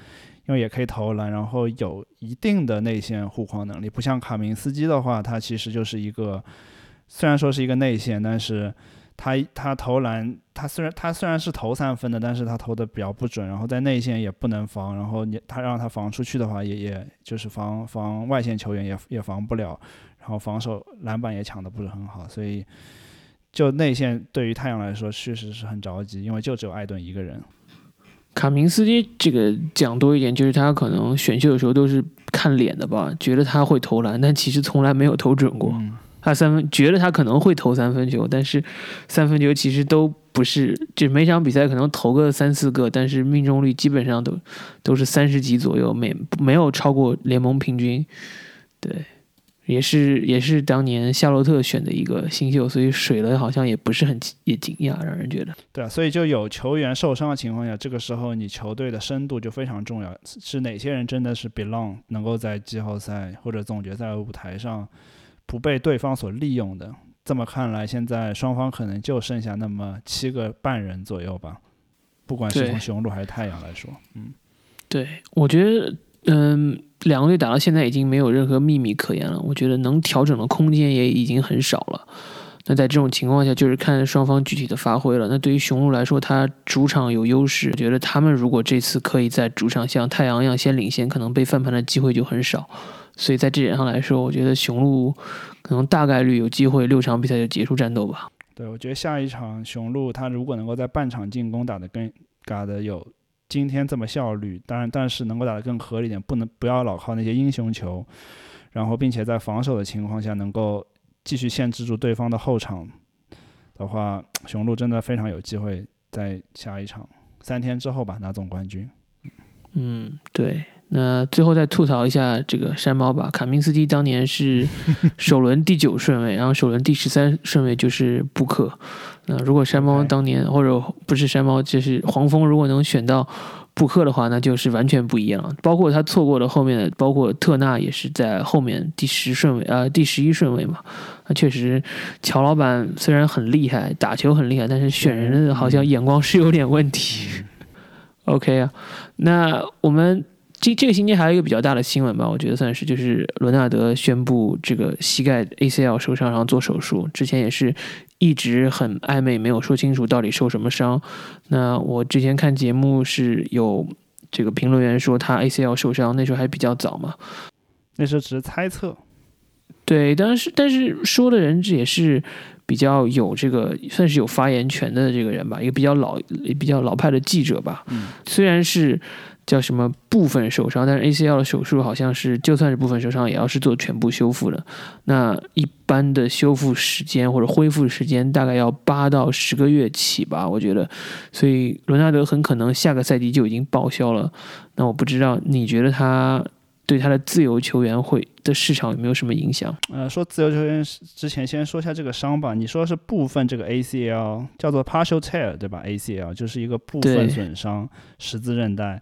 S2: 因为也可以投篮，然后有一定的内线护框能力。不像卡明斯基的话，他其实就是一个虽然说是一个内线，但是他他投篮，他虽然他虽然是投三分的，但是他投的比较不准，然后在内线也不能防，然后你他让他防出去的话，也也就是防防外线球员也也防不了，然后防守篮板也抢的不是很好，所以。就内线对于太阳来说，确实是很着急，因为就只有艾顿一个人。
S1: 卡明斯基这个讲多一点，就是他可能选秀的时候都是看脸的吧，觉得他会投篮，但其实从来没有投准过。他三分觉得他可能会投三分球，但是三分球其实都不是，就每场比赛可能投个三四个，但是命中率基本上都都是三十几左右，没没有超过联盟平均。对。也是也是当年夏洛特选的一个新秀，所以水了好像也不是很也惊讶，让人觉得。
S2: 对啊，所以就有球员受伤的情况下，这个时候你球队的深度就非常重要。是哪些人真的是 belong 能够在季后赛或者总决赛舞台上不被对方所利用的？这么看来，现在双方可能就剩下那么七个半人左右吧。不管是从雄鹿还是太阳来说，嗯，
S1: 对，我觉得，嗯。两个队打到现在已经没有任何秘密可言了，我觉得能调整的空间也已经很少了。那在这种情况下，就是看双方具体的发挥了。那对于雄鹿来说，他主场有优势，觉得他们如果这次可以在主场像太阳一样先领先，可能被翻盘的机会就很少。所以在这点上来说，我觉得雄鹿可能大概率有机会六场比赛就结束战斗吧。
S2: 对，我觉得下一场雄鹿他如果能够在半场进攻打得更打得有。今天这么效率，当然，但是能够打得更合理点，不能不要老靠那些英雄球，然后并且在防守的情况下能够继续限制住对方的后场的话，[TSK] 雄鹿真的非常有机会在下一场三天之后吧拿总冠军。
S1: 嗯，对。那最后再吐槽一下这个山猫吧，卡明斯基当年是 [LAUGHS] 首轮第九顺位，然后首轮第十三顺位就是布克。那如果山猫当年或者不是山猫，就是黄蜂，如果能选到布克的话，那就是完全不一样。包括他错过了后面的，包括特纳也是在后面第十顺位呃，第十一顺位嘛。那确实，乔老板虽然很厉害，打球很厉害，但是选人好像眼光是有点问题。OK 啊，那我们。这这个星期还有一个比较大的新闻吧，我觉得算是就是伦纳德宣布这个膝盖 ACL 受伤，然后做手术。之前也是一直很暧昧，没有说清楚到底受什么伤。那我之前看节目是有这个评论员说他 ACL 受伤，那时候还比较早嘛，
S2: 那时候只是猜测。
S1: 对，但是但是说的人这也是比较有这个算是有发言权的这个人吧，一个比较老比较老派的记者吧。
S2: 嗯，
S1: 虽然是。叫什么部分受伤？但是 ACL 的手术好像是，就算是部分受伤，也要是做全部修复的。那一般的修复时间或者恢复时间大概要八到十个月起吧，我觉得。所以伦纳德很可能下个赛季就已经报销了。那我不知道，你觉得他对他的自由球员会的市场有没有什么影响？
S2: 呃，说自由球员之前，先说一下这个伤吧。你说是部分这个 ACL 叫做 partial tear 对吧？ACL 就是一个部分损伤，十字韧带。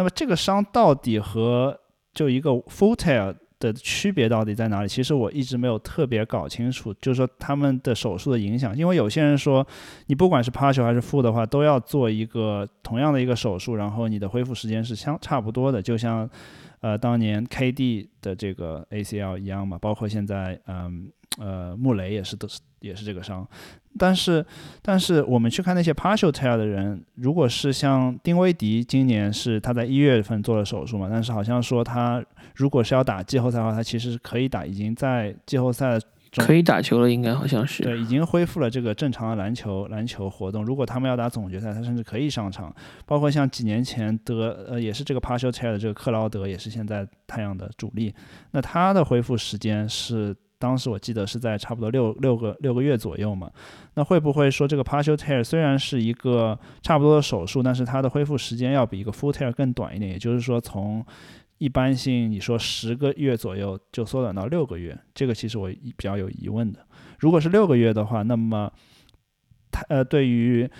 S2: 那么这个伤到底和就一个 full tear 的区别到底在哪里？其实我一直没有特别搞清楚，就是说他们的手术的影响。因为有些人说，你不管是 partial 还是 full 的话，都要做一个同样的一个手术，然后你的恢复时间是相差不多的，就像呃当年 KD 的这个 ACL 一样嘛。包括现在嗯呃，穆雷也是都是也是这个伤。但是，但是我们去看那些 partial tear 的人，如果是像丁威迪，今年是他在一月份做了手术嘛，但是好像说他如果是要打季后赛的话，他其实是可以打，已经在季后赛
S1: 可以打球了，应该好像是
S2: 对，已经恢复了这个正常的篮球篮球活动。如果他们要打总决赛，他甚至可以上场。包括像几年前得呃也是这个 partial tear 的这个克劳德，也是现在太阳的主力，那他的恢复时间是。当时我记得是在差不多六六个六个月左右嘛，那会不会说这个 partial tear 虽然是一个差不多的手术，但是它的恢复时间要比一个 full tear 更短一点？也就是说，从一般性你说十个月左右就缩短到六个月，这个其实我比较有疑问的。如果是六个月的话，那么它呃对于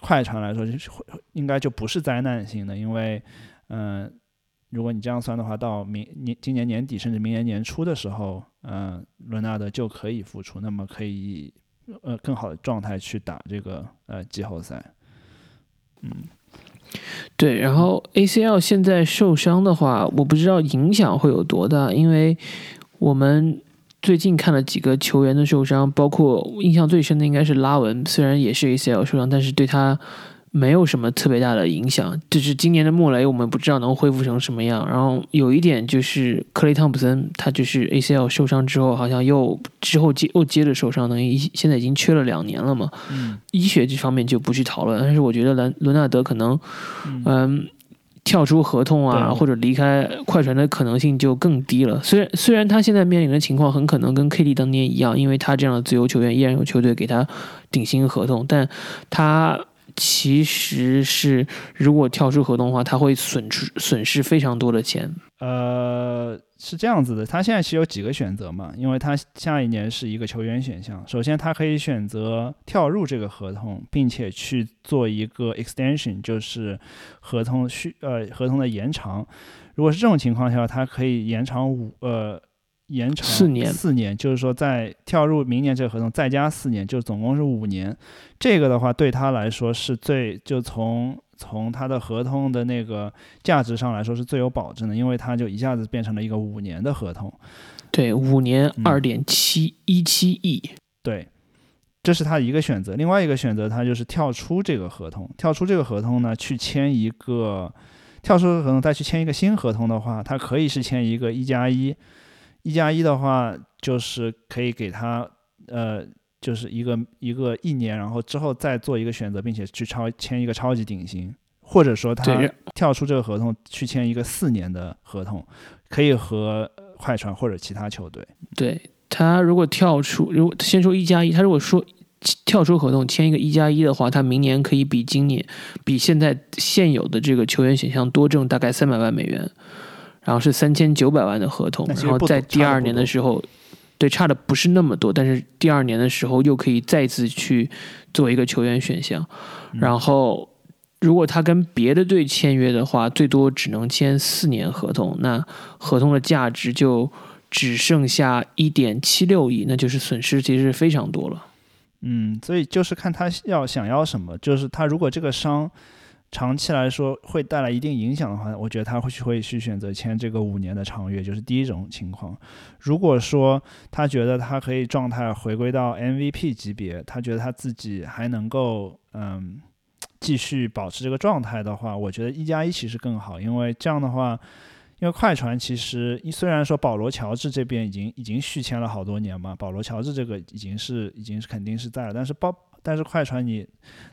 S2: 快船来说就会应该就不是灾难性的，因为嗯。如果你这样算的话，到明年今年年底甚至明年年初的时候，嗯，伦纳德就可以复出，那么可以呃更好的状态去打这个呃季后赛。嗯，
S1: 对。然后 ACL 现在受伤的话，我不知道影响会有多大，因为我们最近看了几个球员的受伤，包括印象最深的应该是拉文，虽然也是 ACL 受伤，但是对他。没有什么特别大的影响，就是今年的穆雷，我们不知道能恢复成什么样。然后有一点就是克雷汤普森，他就是 ACL 受伤之后，好像又之后接又接着受伤，等于现在已经缺了两年了嘛。
S2: 嗯，
S1: 医学这方面就不去讨论，但是我觉得兰伦纳德可能，嗯，跳出合同啊，或者离开快船的可能性就更低了。虽然虽然他现在面临的情况很可能跟 KD 当年一样，因为他这样的自由球员依然有球队给他顶薪合同，但他。其实是，如果跳出合同的话，他会损失损失非常多的钱。
S2: 呃，是这样子的，他现在其实有几个选择嘛，因为他下一年是一个球员选项。首先，他可以选择跳入这个合同，并且去做一个 extension，就是合同续呃合同的延长。如果是这种情况下，他可以延长五呃。延长
S1: 四年，
S2: 四年，就是说在跳入明年这个合同再加四年，就总共是五年。这个的话对他来说是最，就从从他的合同的那个价值上来说是最有保证的，因为他就一下子变成了一个五年的合同。
S1: 对，五年二点七一七亿。
S2: 对，这是他一个选择。另外一个选择，他就是跳出这个合同，跳出这个合同呢，去签一个跳出合同再去签一个新合同的话，他可以是签一个一加一。一加一的话，就是可以给他，呃，就是一个一个一年，然后之后再做一个选择，并且去超签一个超级顶薪，或者说他跳出这个合同去签一个四年的合同，可以和快船或者其他球队。
S1: 对他如果跳出，如果先说一加一，他如果说跳出合同签一个一加一的话，他明年可以比今年比现在现有的这个球员选项多挣大概三百万美元。然后是三千九百万的合同，然后在第二年的时候，对差的不是那么多，但是第二年的时候又可以再次去做一个球员选项。然后如果他跟别的队签约的话，最多只能签四年合同，那合同的价值就只剩下一点七六亿，那就是损失其实是非常多了。
S2: 嗯，所以就是看他要想要什么，就是他如果这个伤。长期来说会带来一定影响的话，我觉得他会去会去选择签这个五年的长约，就是第一种情况。如果说他觉得他可以状态回归到 MVP 级别，他觉得他自己还能够嗯继续保持这个状态的话，我觉得一加一其实更好，因为这样的话，因为快船其实虽然说保罗乔治这边已经已经续签了好多年嘛，保罗乔治这个已经是已经是肯定是在了，但是包。但是快船你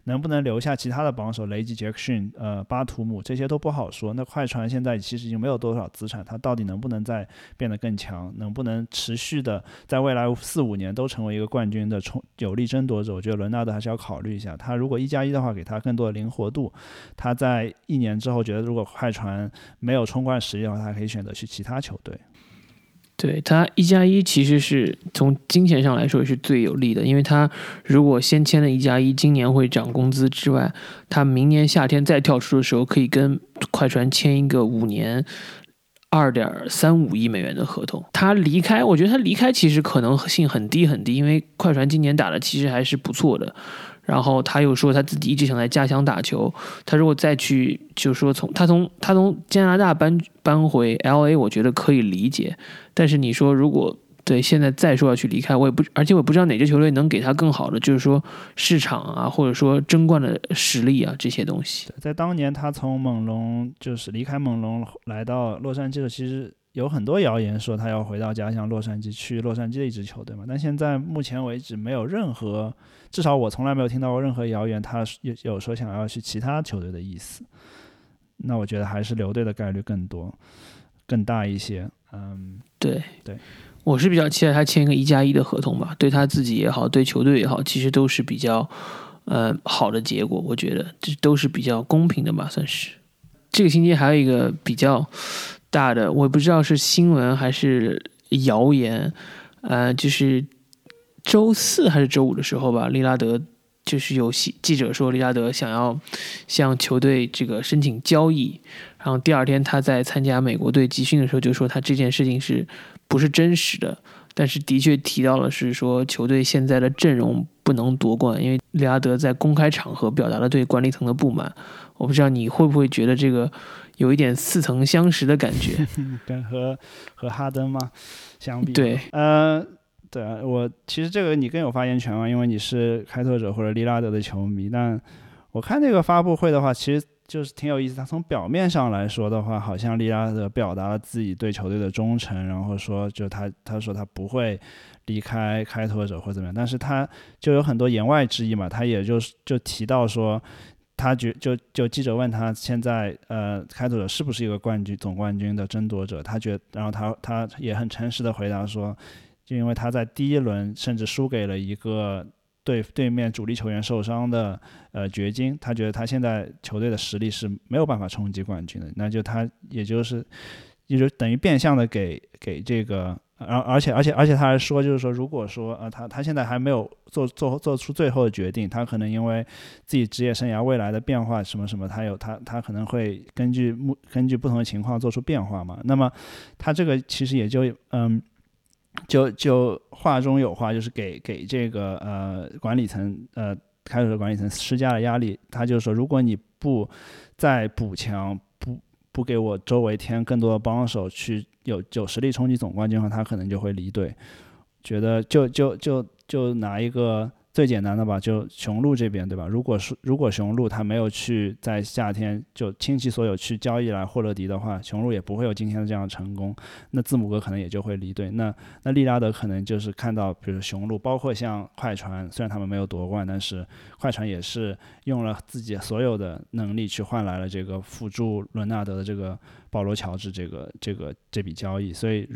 S2: 能不能留下其他的榜首雷吉杰克逊、呃巴图姆这些都不好说。那快船现在其实已经没有多少资产，它到底能不能再变得更强，能不能持续的在未来四五年都成为一个冠军的冲有力争夺者？我觉得伦纳德还是要考虑一下。他如果一加一的话，给他更多的灵活度，他在一年之后觉得如果快船没有冲冠实力的话，他可以选择去其他球队。
S1: 对他一加一其实是从金钱上来说是最有利的，因为他如果先签了一加一，今年会涨工资之外，他明年夏天再跳出的时候，可以跟快船签一个五年二点三五亿美元的合同。他离开，我觉得他离开其实可能性很低很低，因为快船今年打的其实还是不错的。然后他又说他自己一直想在家乡打球，他如果再去，就说从他从他从加拿大搬搬回 L A，我觉得可以理解。但是你说如果对，现在再说要去离开，我也不，而且我不知道哪支球队能给他更好的，就是说市场啊，或者说争冠的实力啊这些东西。
S2: 在当年他从猛龙就是离开猛龙来到洛杉矶的，其实有很多谣言说他要回到家乡洛杉矶去洛杉矶的一支球队嘛。但现在目前为止没有任何，至少我从来没有听到过任何谣言，他有有说想要去其他球队的意思。那我觉得还是留队的概率更多、更大一些。嗯，
S1: 对
S2: 对。
S1: 我是比较期待他签一个一加一的合同吧，对他自己也好，对球队也好，其实都是比较，呃，好的结果。我觉得这都是比较公平的吧，算是。这个星期还有一个比较大的，我不知道是新闻还是谣言，呃，就是周四还是周五的时候吧，利拉德就是有记者说利拉德想要向球队这个申请交易，然后第二天他在参加美国队集训的时候就说他这件事情是。不是真实的，但是的确提到了是说球队现在的阵容不能夺冠，因为利拉德在公开场合表达了对管理层的不满。我不知道你会不会觉得这个有一点似曾相识的感觉，[LAUGHS]
S2: 跟和和哈登吗相比？
S1: 对，
S2: 呃，对啊，我其实这个你更有发言权嘛，因为你是开拓者或者利拉德的球迷。但我看这个发布会的话，其实。就是挺有意思，他从表面上来说的话，好像利拉德表达了自己对球队的忠诚，然后说就他他说他不会离开开拓者或怎么样，但是他就有很多言外之意嘛，他也就是就提到说，他觉就就记者问他现在呃开拓者是不是一个冠军总冠军的争夺者，他觉然后他他也很诚实的回答说，就因为他在第一轮甚至输给了一个。对对面主力球员受伤的呃掘金，他觉得他现在球队的实力是没有办法冲击冠军的，那就他也就是，也就等于变相的给给这个，而而且而且而且他还说，就是说如果说呃他他现在还没有做做做出最后的决定，他可能因为自己职业生涯未来的变化什么什么，他有他他可能会根据目根据不同的情况做出变化嘛。那么他这个其实也就嗯。就就话中有话，就是给给这个呃管理层呃开始管理层施加了压力。他就说，如果你不再补强，不不给我周围添更多的帮手，去有有实力冲击总冠军的话，他可能就会离队。觉得就就就就拿一个。最简单的吧，就雄鹿这边，对吧？如果是如果雄鹿他没有去在夏天就倾其所有去交易来霍勒迪的话，雄鹿也不会有今天的这样成功。那字母哥可能也就会离队。那那利拉德可能就是看到，比如雄鹿，包括像快船，虽然他们没有夺冠，但是快船也是用了自己所有的能力去换来了这个辅助伦纳德的这个保罗乔治这个这个这笔交易。所以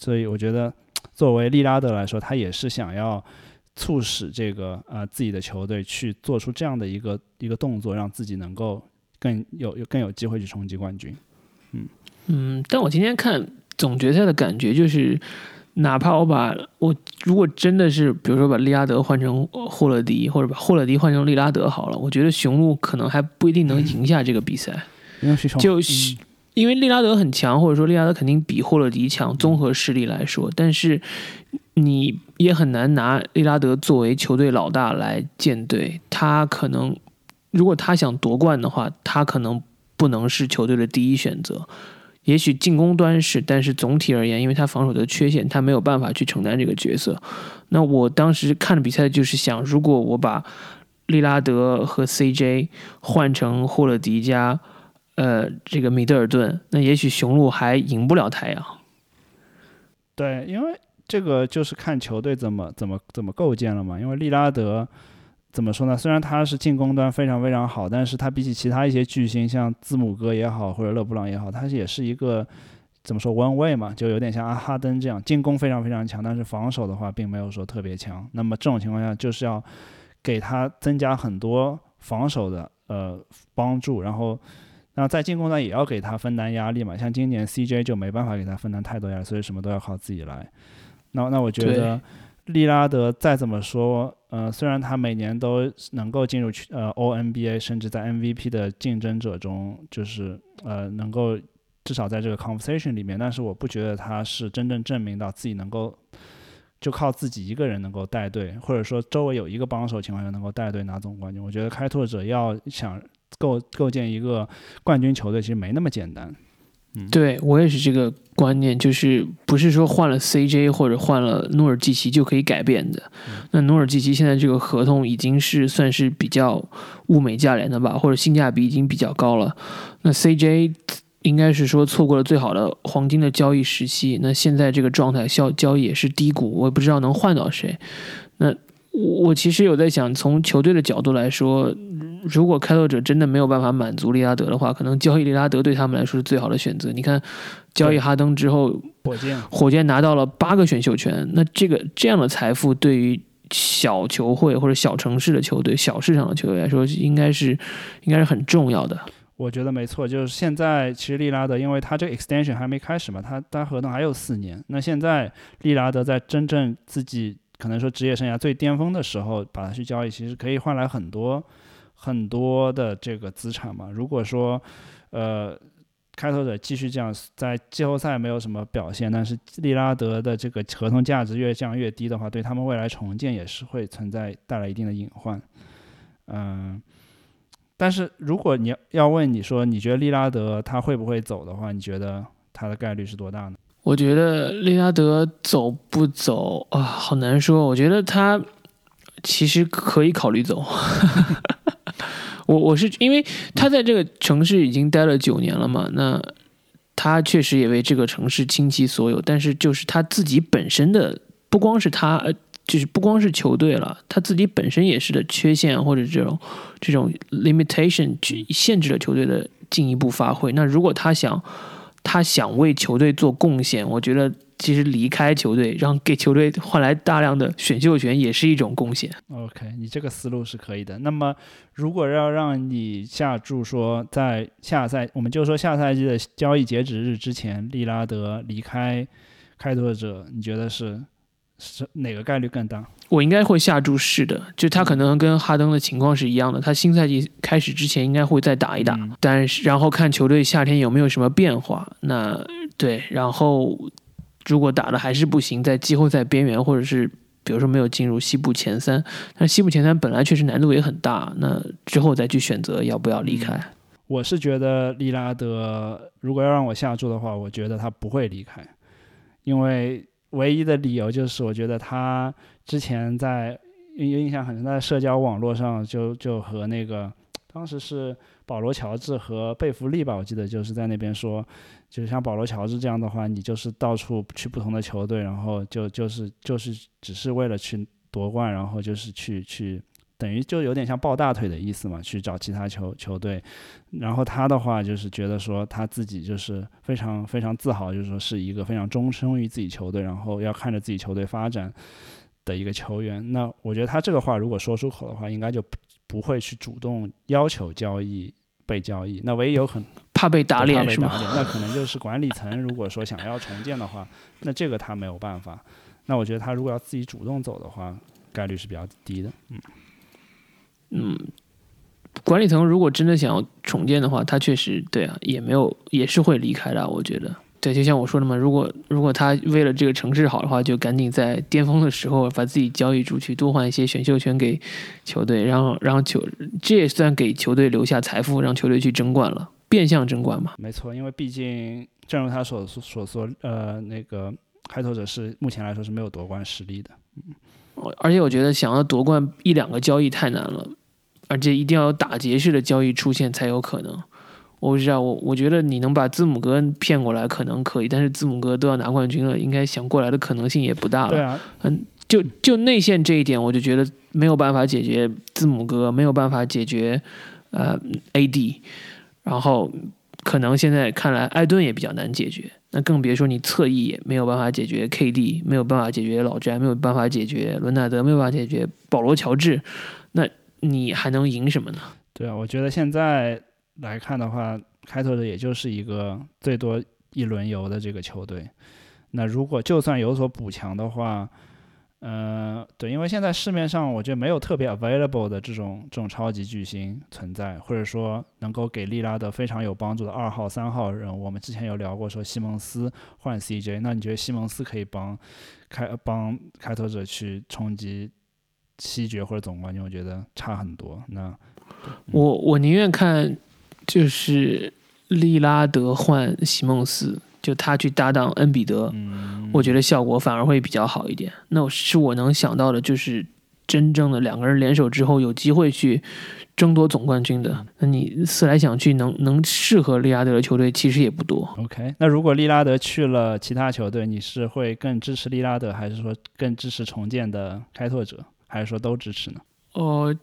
S2: 所以我觉得，作为利拉德来说，他也是想要。促使这个呃自己的球队去做出这样的一个一个动作，让自己能够更有有更有机会去冲击冠军。嗯
S1: 嗯，但我今天看总决赛的感觉就是，哪怕我把我如果真的是比如说把利拉德换成霍勒迪，或者把霍勒迪换成利拉德好了，我觉得雄鹿可能还不一定能赢下这个比赛。就因为利拉德很强，或者说利拉德肯定比霍勒迪强，综合实力来说，但是。你也很难拿利拉德作为球队老大来建队，他可能如果他想夺冠的话，他可能不能是球队的第一选择。也许进攻端是，但是总体而言，因为他防守的缺陷，他没有办法去承担这个角色。那我当时看了比赛，就是想，如果我把利拉德和 CJ 换成霍勒迪加，呃，这个米德尔顿，那也许雄鹿还赢不了太阳。
S2: 对，因为。这个就是看球队怎么怎么怎么构建了嘛。因为利拉德怎么说呢？虽然他是进攻端非常非常好，但是他比起其他一些巨星，像字母哥也好，或者勒布朗也好，他也是一个怎么说 one way 嘛，就有点像阿哈登这样，进攻非常非常强，但是防守的话并没有说特别强。那么这种情况下，就是要给他增加很多防守的呃帮助，然后那在进攻端也要给他分担压力嘛。像今年 CJ 就没办法给他分担太多压力，所以什么都要靠自己来。那那我觉得，利拉德再怎么说，呃，虽然他每年都能够进入呃 O NBA，甚至在 MVP 的竞争者中，就是呃能够至少在这个 conversation 里面，但是我不觉得他是真正证明到自己能够就靠自己一个人能够带队，或者说周围有一个帮手情况下能够带队拿总冠军。我觉得开拓者要想构构建一个冠军球队，其实没那么简单。
S1: 对我也是这个观念，就是不是说换了 CJ 或者换了努尔基奇就可以改变的。那努尔基奇现在这个合同已经是算是比较物美价廉的吧，或者性价比已经比较高了。那 CJ 应该是说错过了最好的黄金的交易时期，那现在这个状态交交易也是低谷，我也不知道能换到谁。那我其实有在想，从球队的角度来说。如果开拓者真的没有办法满足利拉德的话，可能交易利拉德对他们来说是最好的选择。你看，交易哈登之后，
S2: 火箭
S1: 火箭拿到了八个选秀权，那这个这样的财富对于小球会或者小城市的球队、小市场的球队来说，应该是应该是很重要的。
S2: 我觉得没错，就是现在其实利拉德，因为他这个 extension 还没开始嘛，他他合同还有四年。那现在利拉德在真正自己可能说职业生涯最巅峰的时候，把他去交易，其实可以换来很多。很多的这个资产嘛，如果说，呃，开拓者继续这样，在季后赛没有什么表现，但是利拉德的这个合同价值越降越低的话，对他们未来重建也是会存在带来一定的隐患。嗯，但是如果你要问你说，你觉得利拉德他会不会走的话，你觉得他的概率是多大呢？
S1: 我觉得利拉德走不走啊，好难说。我觉得他其实可以考虑走。我我是因为他在这个城市已经待了九年了嘛，那他确实也为这个城市倾其所有，但是就是他自己本身的不光是他，呃，就是不光是球队了，他自己本身也是的缺陷或者这种这种 limitation 去限制了球队的进一步发挥。那如果他想他想为球队做贡献，我觉得。其实离开球队，让给球队换来大量的选秀权，也是一种贡献。
S2: OK，你这个思路是可以的。那么，如果要让你下注说，在下赛，我们就说下赛季的交易截止日之前，利拉德离开开拓者，你觉得是是哪个概率更大？
S1: 我应该会下注是的，就他可能跟哈登的情况是一样的，他新赛季开始之前应该会再打一打，但是然后看球队夏天有没有什么变化。那对，然后。如果打的还是不行，在季后赛边缘，或者是比如说没有进入西部前三，那西部前三本来确实难度也很大，那之后再去选择要不要离开。
S2: 我是觉得利拉德，如果要让我下注的话，我觉得他不会离开，因为唯一的理由就是我觉得他之前在印象很深，在社交网络上就就和那个当时是保罗乔治和贝弗利吧，我记得就是在那边说。就像保罗·乔治这样的话，你就是到处去不同的球队，然后就就是就是只是为了去夺冠，然后就是去去等于就有点像抱大腿的意思嘛，去找其他球球队。然后他的话就是觉得说他自己就是非常非常自豪，就是说是一个非常忠诚于自己球队，然后要看着自己球队发展的一个球员。那我觉得他这个话如果说出口的话，应该就不会去主动要求交易。被交易，那唯一有很
S1: 怕被打脸是吗？
S2: 那可能就是管理层如果说想要重建的话，那这个他没有办法。那我觉得他如果要自己主动走的话，概率是比较低的。嗯
S1: 嗯，管理层如果真的想要重建的话，他确实对啊，也没有也是会离开的。我觉得。对，就像我说的嘛，如果如果他为了这个城市好的话，就赶紧在巅峰的时候把自己交易出去，多换一些选秀权给球队，然后让球这也算给球队留下财富，让球队去争冠了，变相争冠嘛。
S2: 没错，因为毕竟正如他所所说，呃，那个开拓者是目前来说是没有夺冠实力的。嗯，
S1: 而且我觉得想要夺冠一两个交易太难了，而且一定要有打劫式的交易出现才有可能。我不知道，我我觉得你能把字母哥骗过来可能可以，但是字母哥都要拿冠军了，应该想过来的可能性也不大了。
S2: 对啊，
S1: 嗯，就就内线这一点，我就觉得没有办法解决字母哥，没有办法解决呃 AD，然后可能现在看来艾顿也比较难解决，那更别说你侧翼也没有办法解决 KD，没有办法解决老詹，没有办法解决伦纳德，没有办法解决保罗乔治，那你还能赢什么呢？
S2: 对啊，我觉得现在。来看的话，开拓者也就是一个最多一轮游的这个球队。那如果就算有所补强的话，嗯，对，因为现在市面上我觉得没有特别 available 的这种这种超级巨星存在，或者说能够给利拉德非常有帮助的二号、三号人物。我们之前有聊过，说西蒙斯换 CJ，那你觉得西蒙斯可以帮开帮开拓者去冲击七决或者总冠军？我觉得差很多。那
S1: 我我宁愿看。就是利拉德换西蒙斯，就他去搭档恩比德，我觉得效果反而会比较好一点。那是我能想到的，就是真正的两个人联手之后有机会去争夺总冠军的。那你思来想去，能能适合利拉德的球队其实也不多。
S2: OK，那如果利拉德去了其他球队，你是会更支持利拉德，还是说更支持重建的开拓者，还是说都支持呢？
S1: 哦，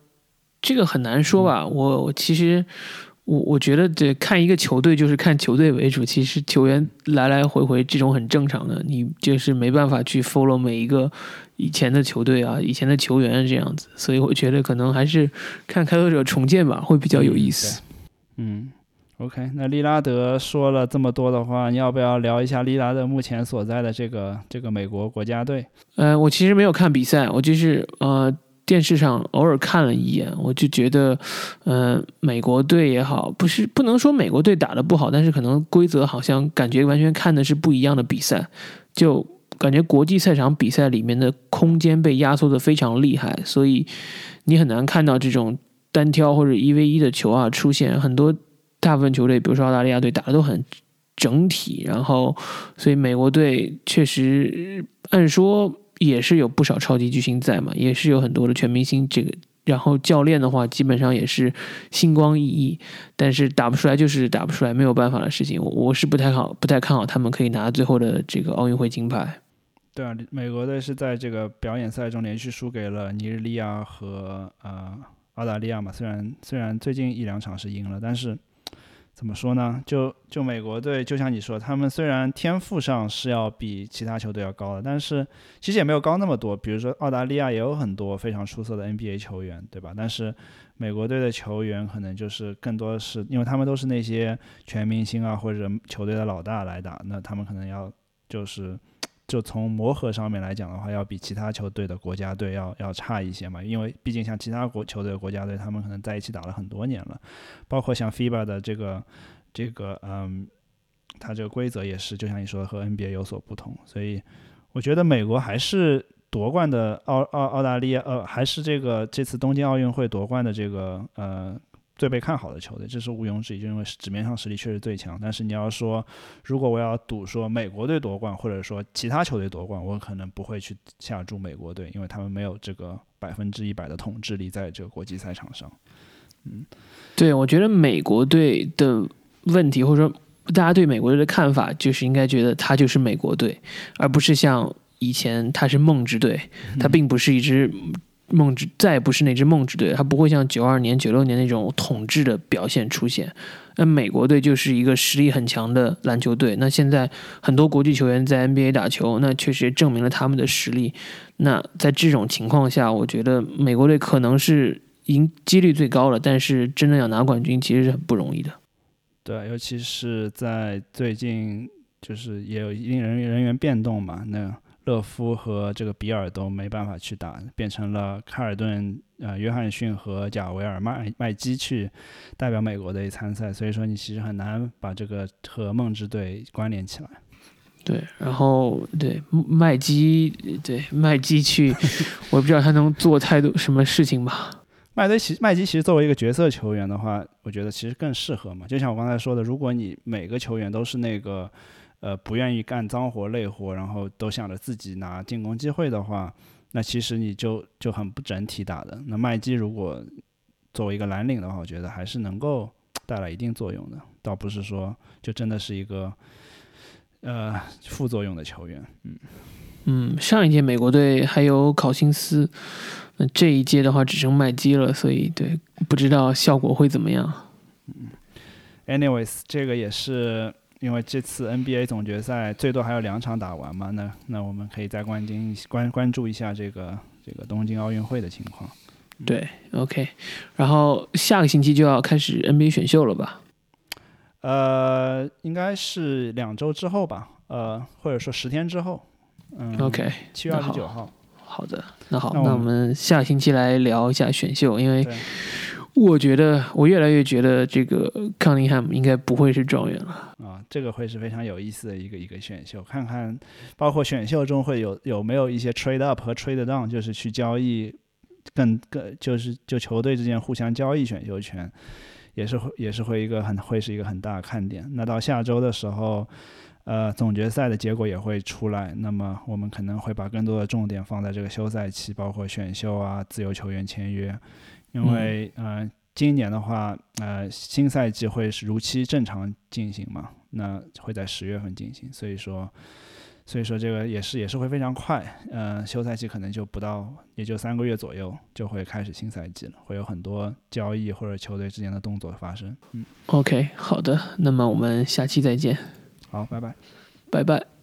S1: 这个很难说吧。我我其实我我觉得这看一个球队就是看球队为主，其实球员来来回回这种很正常的，你就是没办法去 follow 每一个以前的球队啊、以前的球员这样子，所以我觉得可能还是看开拓者重建吧，会比较有意思。
S2: 嗯，OK，那利拉德说了这么多的话，你要不要聊一下利拉德目前所在的这个这个美国国家队？
S1: 呃，我其实没有看比赛，我就是呃电视上偶尔看了一眼，我就觉得，呃，美国队也好，不是不能说美国队打得不好，但是可能规则好像感觉完全看的是不一样的比赛，就感觉国际赛场比赛里面的空间被压缩的非常厉害，所以你很难看到这种单挑或者一 v 一的球啊出现。很多大部分球队，比如说澳大利亚队打的都很整体，然后所以美国队确实按说也是有不少超级巨星在嘛，也是有很多的全明星这个。然后教练的话，基本上也是星光熠熠，但是打不出来就是打不出来，没有办法的事情。我我是不太好，不太看好他们可以拿最后的这个奥运会金牌。
S2: 对啊，美国队是在这个表演赛中连续输给了尼日利亚和呃澳大利亚嘛。虽然虽然最近一两场是赢了，但是怎么说呢？就就美国队，就像你说，他们虽然天赋上是要比其他球队要高的，但是其实也没有高那么多。比如说澳大利亚也有很多非常出色的 NBA 球员，对吧？但是美国队的球员可能就是更多是因为他们都是那些全明星啊或者球队的老大来打，那他们可能要就是。就从磨合上面来讲的话，要比其他球队的国家队要要差一些嘛，因为毕竟像其他国球队国家队，他们可能在一起打了很多年了，包括像 FIBA 的这个这个嗯，它这个规则也是，就像你说的和 NBA 有所不同，所以我觉得美国还是夺冠的澳澳澳大利亚呃，还是这个这次东京奥运会夺冠的这个呃。最被看好的球队，这是毋庸置疑，就因为纸面上实力确实最强。但是你要说，如果我要赌说美国队夺冠，或者说其他球队夺冠，我可能不会去下注美国队，因为他们没有这个百分之一百的统治力在这个国际赛场上。嗯，
S1: 对，我觉得美国队的问题，或者说大家对美国队的看法，就是应该觉得他就是美国队，而不是像以前他是梦之队，他并不是一支。梦之再也不是那支梦之队，他不会像九二年、九六年那种统治的表现出现。那美国队就是一个实力很强的篮球队。那现在很多国际球员在 NBA 打球，那确实证明了他们的实力。那在这种情况下，我觉得美国队可能是赢几率最高了，但是真的要拿冠军，其实是很不容易的。
S2: 对，尤其是在最近，就是也有一定人人员变动嘛，那。勒夫和这个比尔都没办法去打，变成了卡尔顿、呃约翰逊和贾维尔麦麦基去代表美国队参赛，所以说你其实很难把这个和梦之队关联起来。
S1: 对，然后对麦基，对麦基去，[LAUGHS] 我不知道他能做太多什么事情吧。
S2: 麦基其麦基其实作为一个角色球员的话，我觉得其实更适合嘛。就像我刚才说的，如果你每个球员都是那个。呃，不愿意干脏活累活，然后都想着自己拿进攻机会的话，那其实你就就很不整体打的。那麦基如果作为一个蓝领的话，我觉得还是能够带来一定作用的，倒不是说就真的是一个呃副作用的球员。嗯
S1: 嗯，上一届美国队还有考辛斯，那这一届的话只剩麦基了，所以对不知道效果会怎么样。
S2: 嗯，anyways，这个也是。因为这次 NBA 总决赛最多还有两场打完嘛，那那我们可以再关心关关注一下这个这个东京奥运会的情况。
S1: 对，OK，然后下个星期就要开始 NBA 选秀了吧？
S2: 呃，应该是两周之后吧，呃，或者说十天之后。嗯
S1: ，OK，
S2: 七月二十九号。
S1: 好的，那好，那我们下个星期来聊一下选秀，因为。我觉得我越来越觉得这个康宁汉姆应该不会是状元了
S2: 啊，这个会是非常有意思的一个一个选秀，看看包括选秀中会有有没有一些 trade up 和 trade down，就是去交易更更就是就球队之间互相交易选秀权，也是会也是会一个很会是一个很大的看点。那到下周的时候，呃，总决赛的结果也会出来，那么我们可能会把更多的重点放在这个休赛期，包括选秀啊、自由球员签约，因为呃，今年的话，呃，新赛季会是如期正常进行嘛，那会在十月份进行，所以说。所以说这个也是也是会非常快，呃，休赛期可能就不到，也就三个月左右就会开始新赛季了，会有很多交易或者球队之间的动作发生。嗯
S1: ，OK，好的，那么我们下期再见。
S2: 好，拜拜，
S1: 拜拜。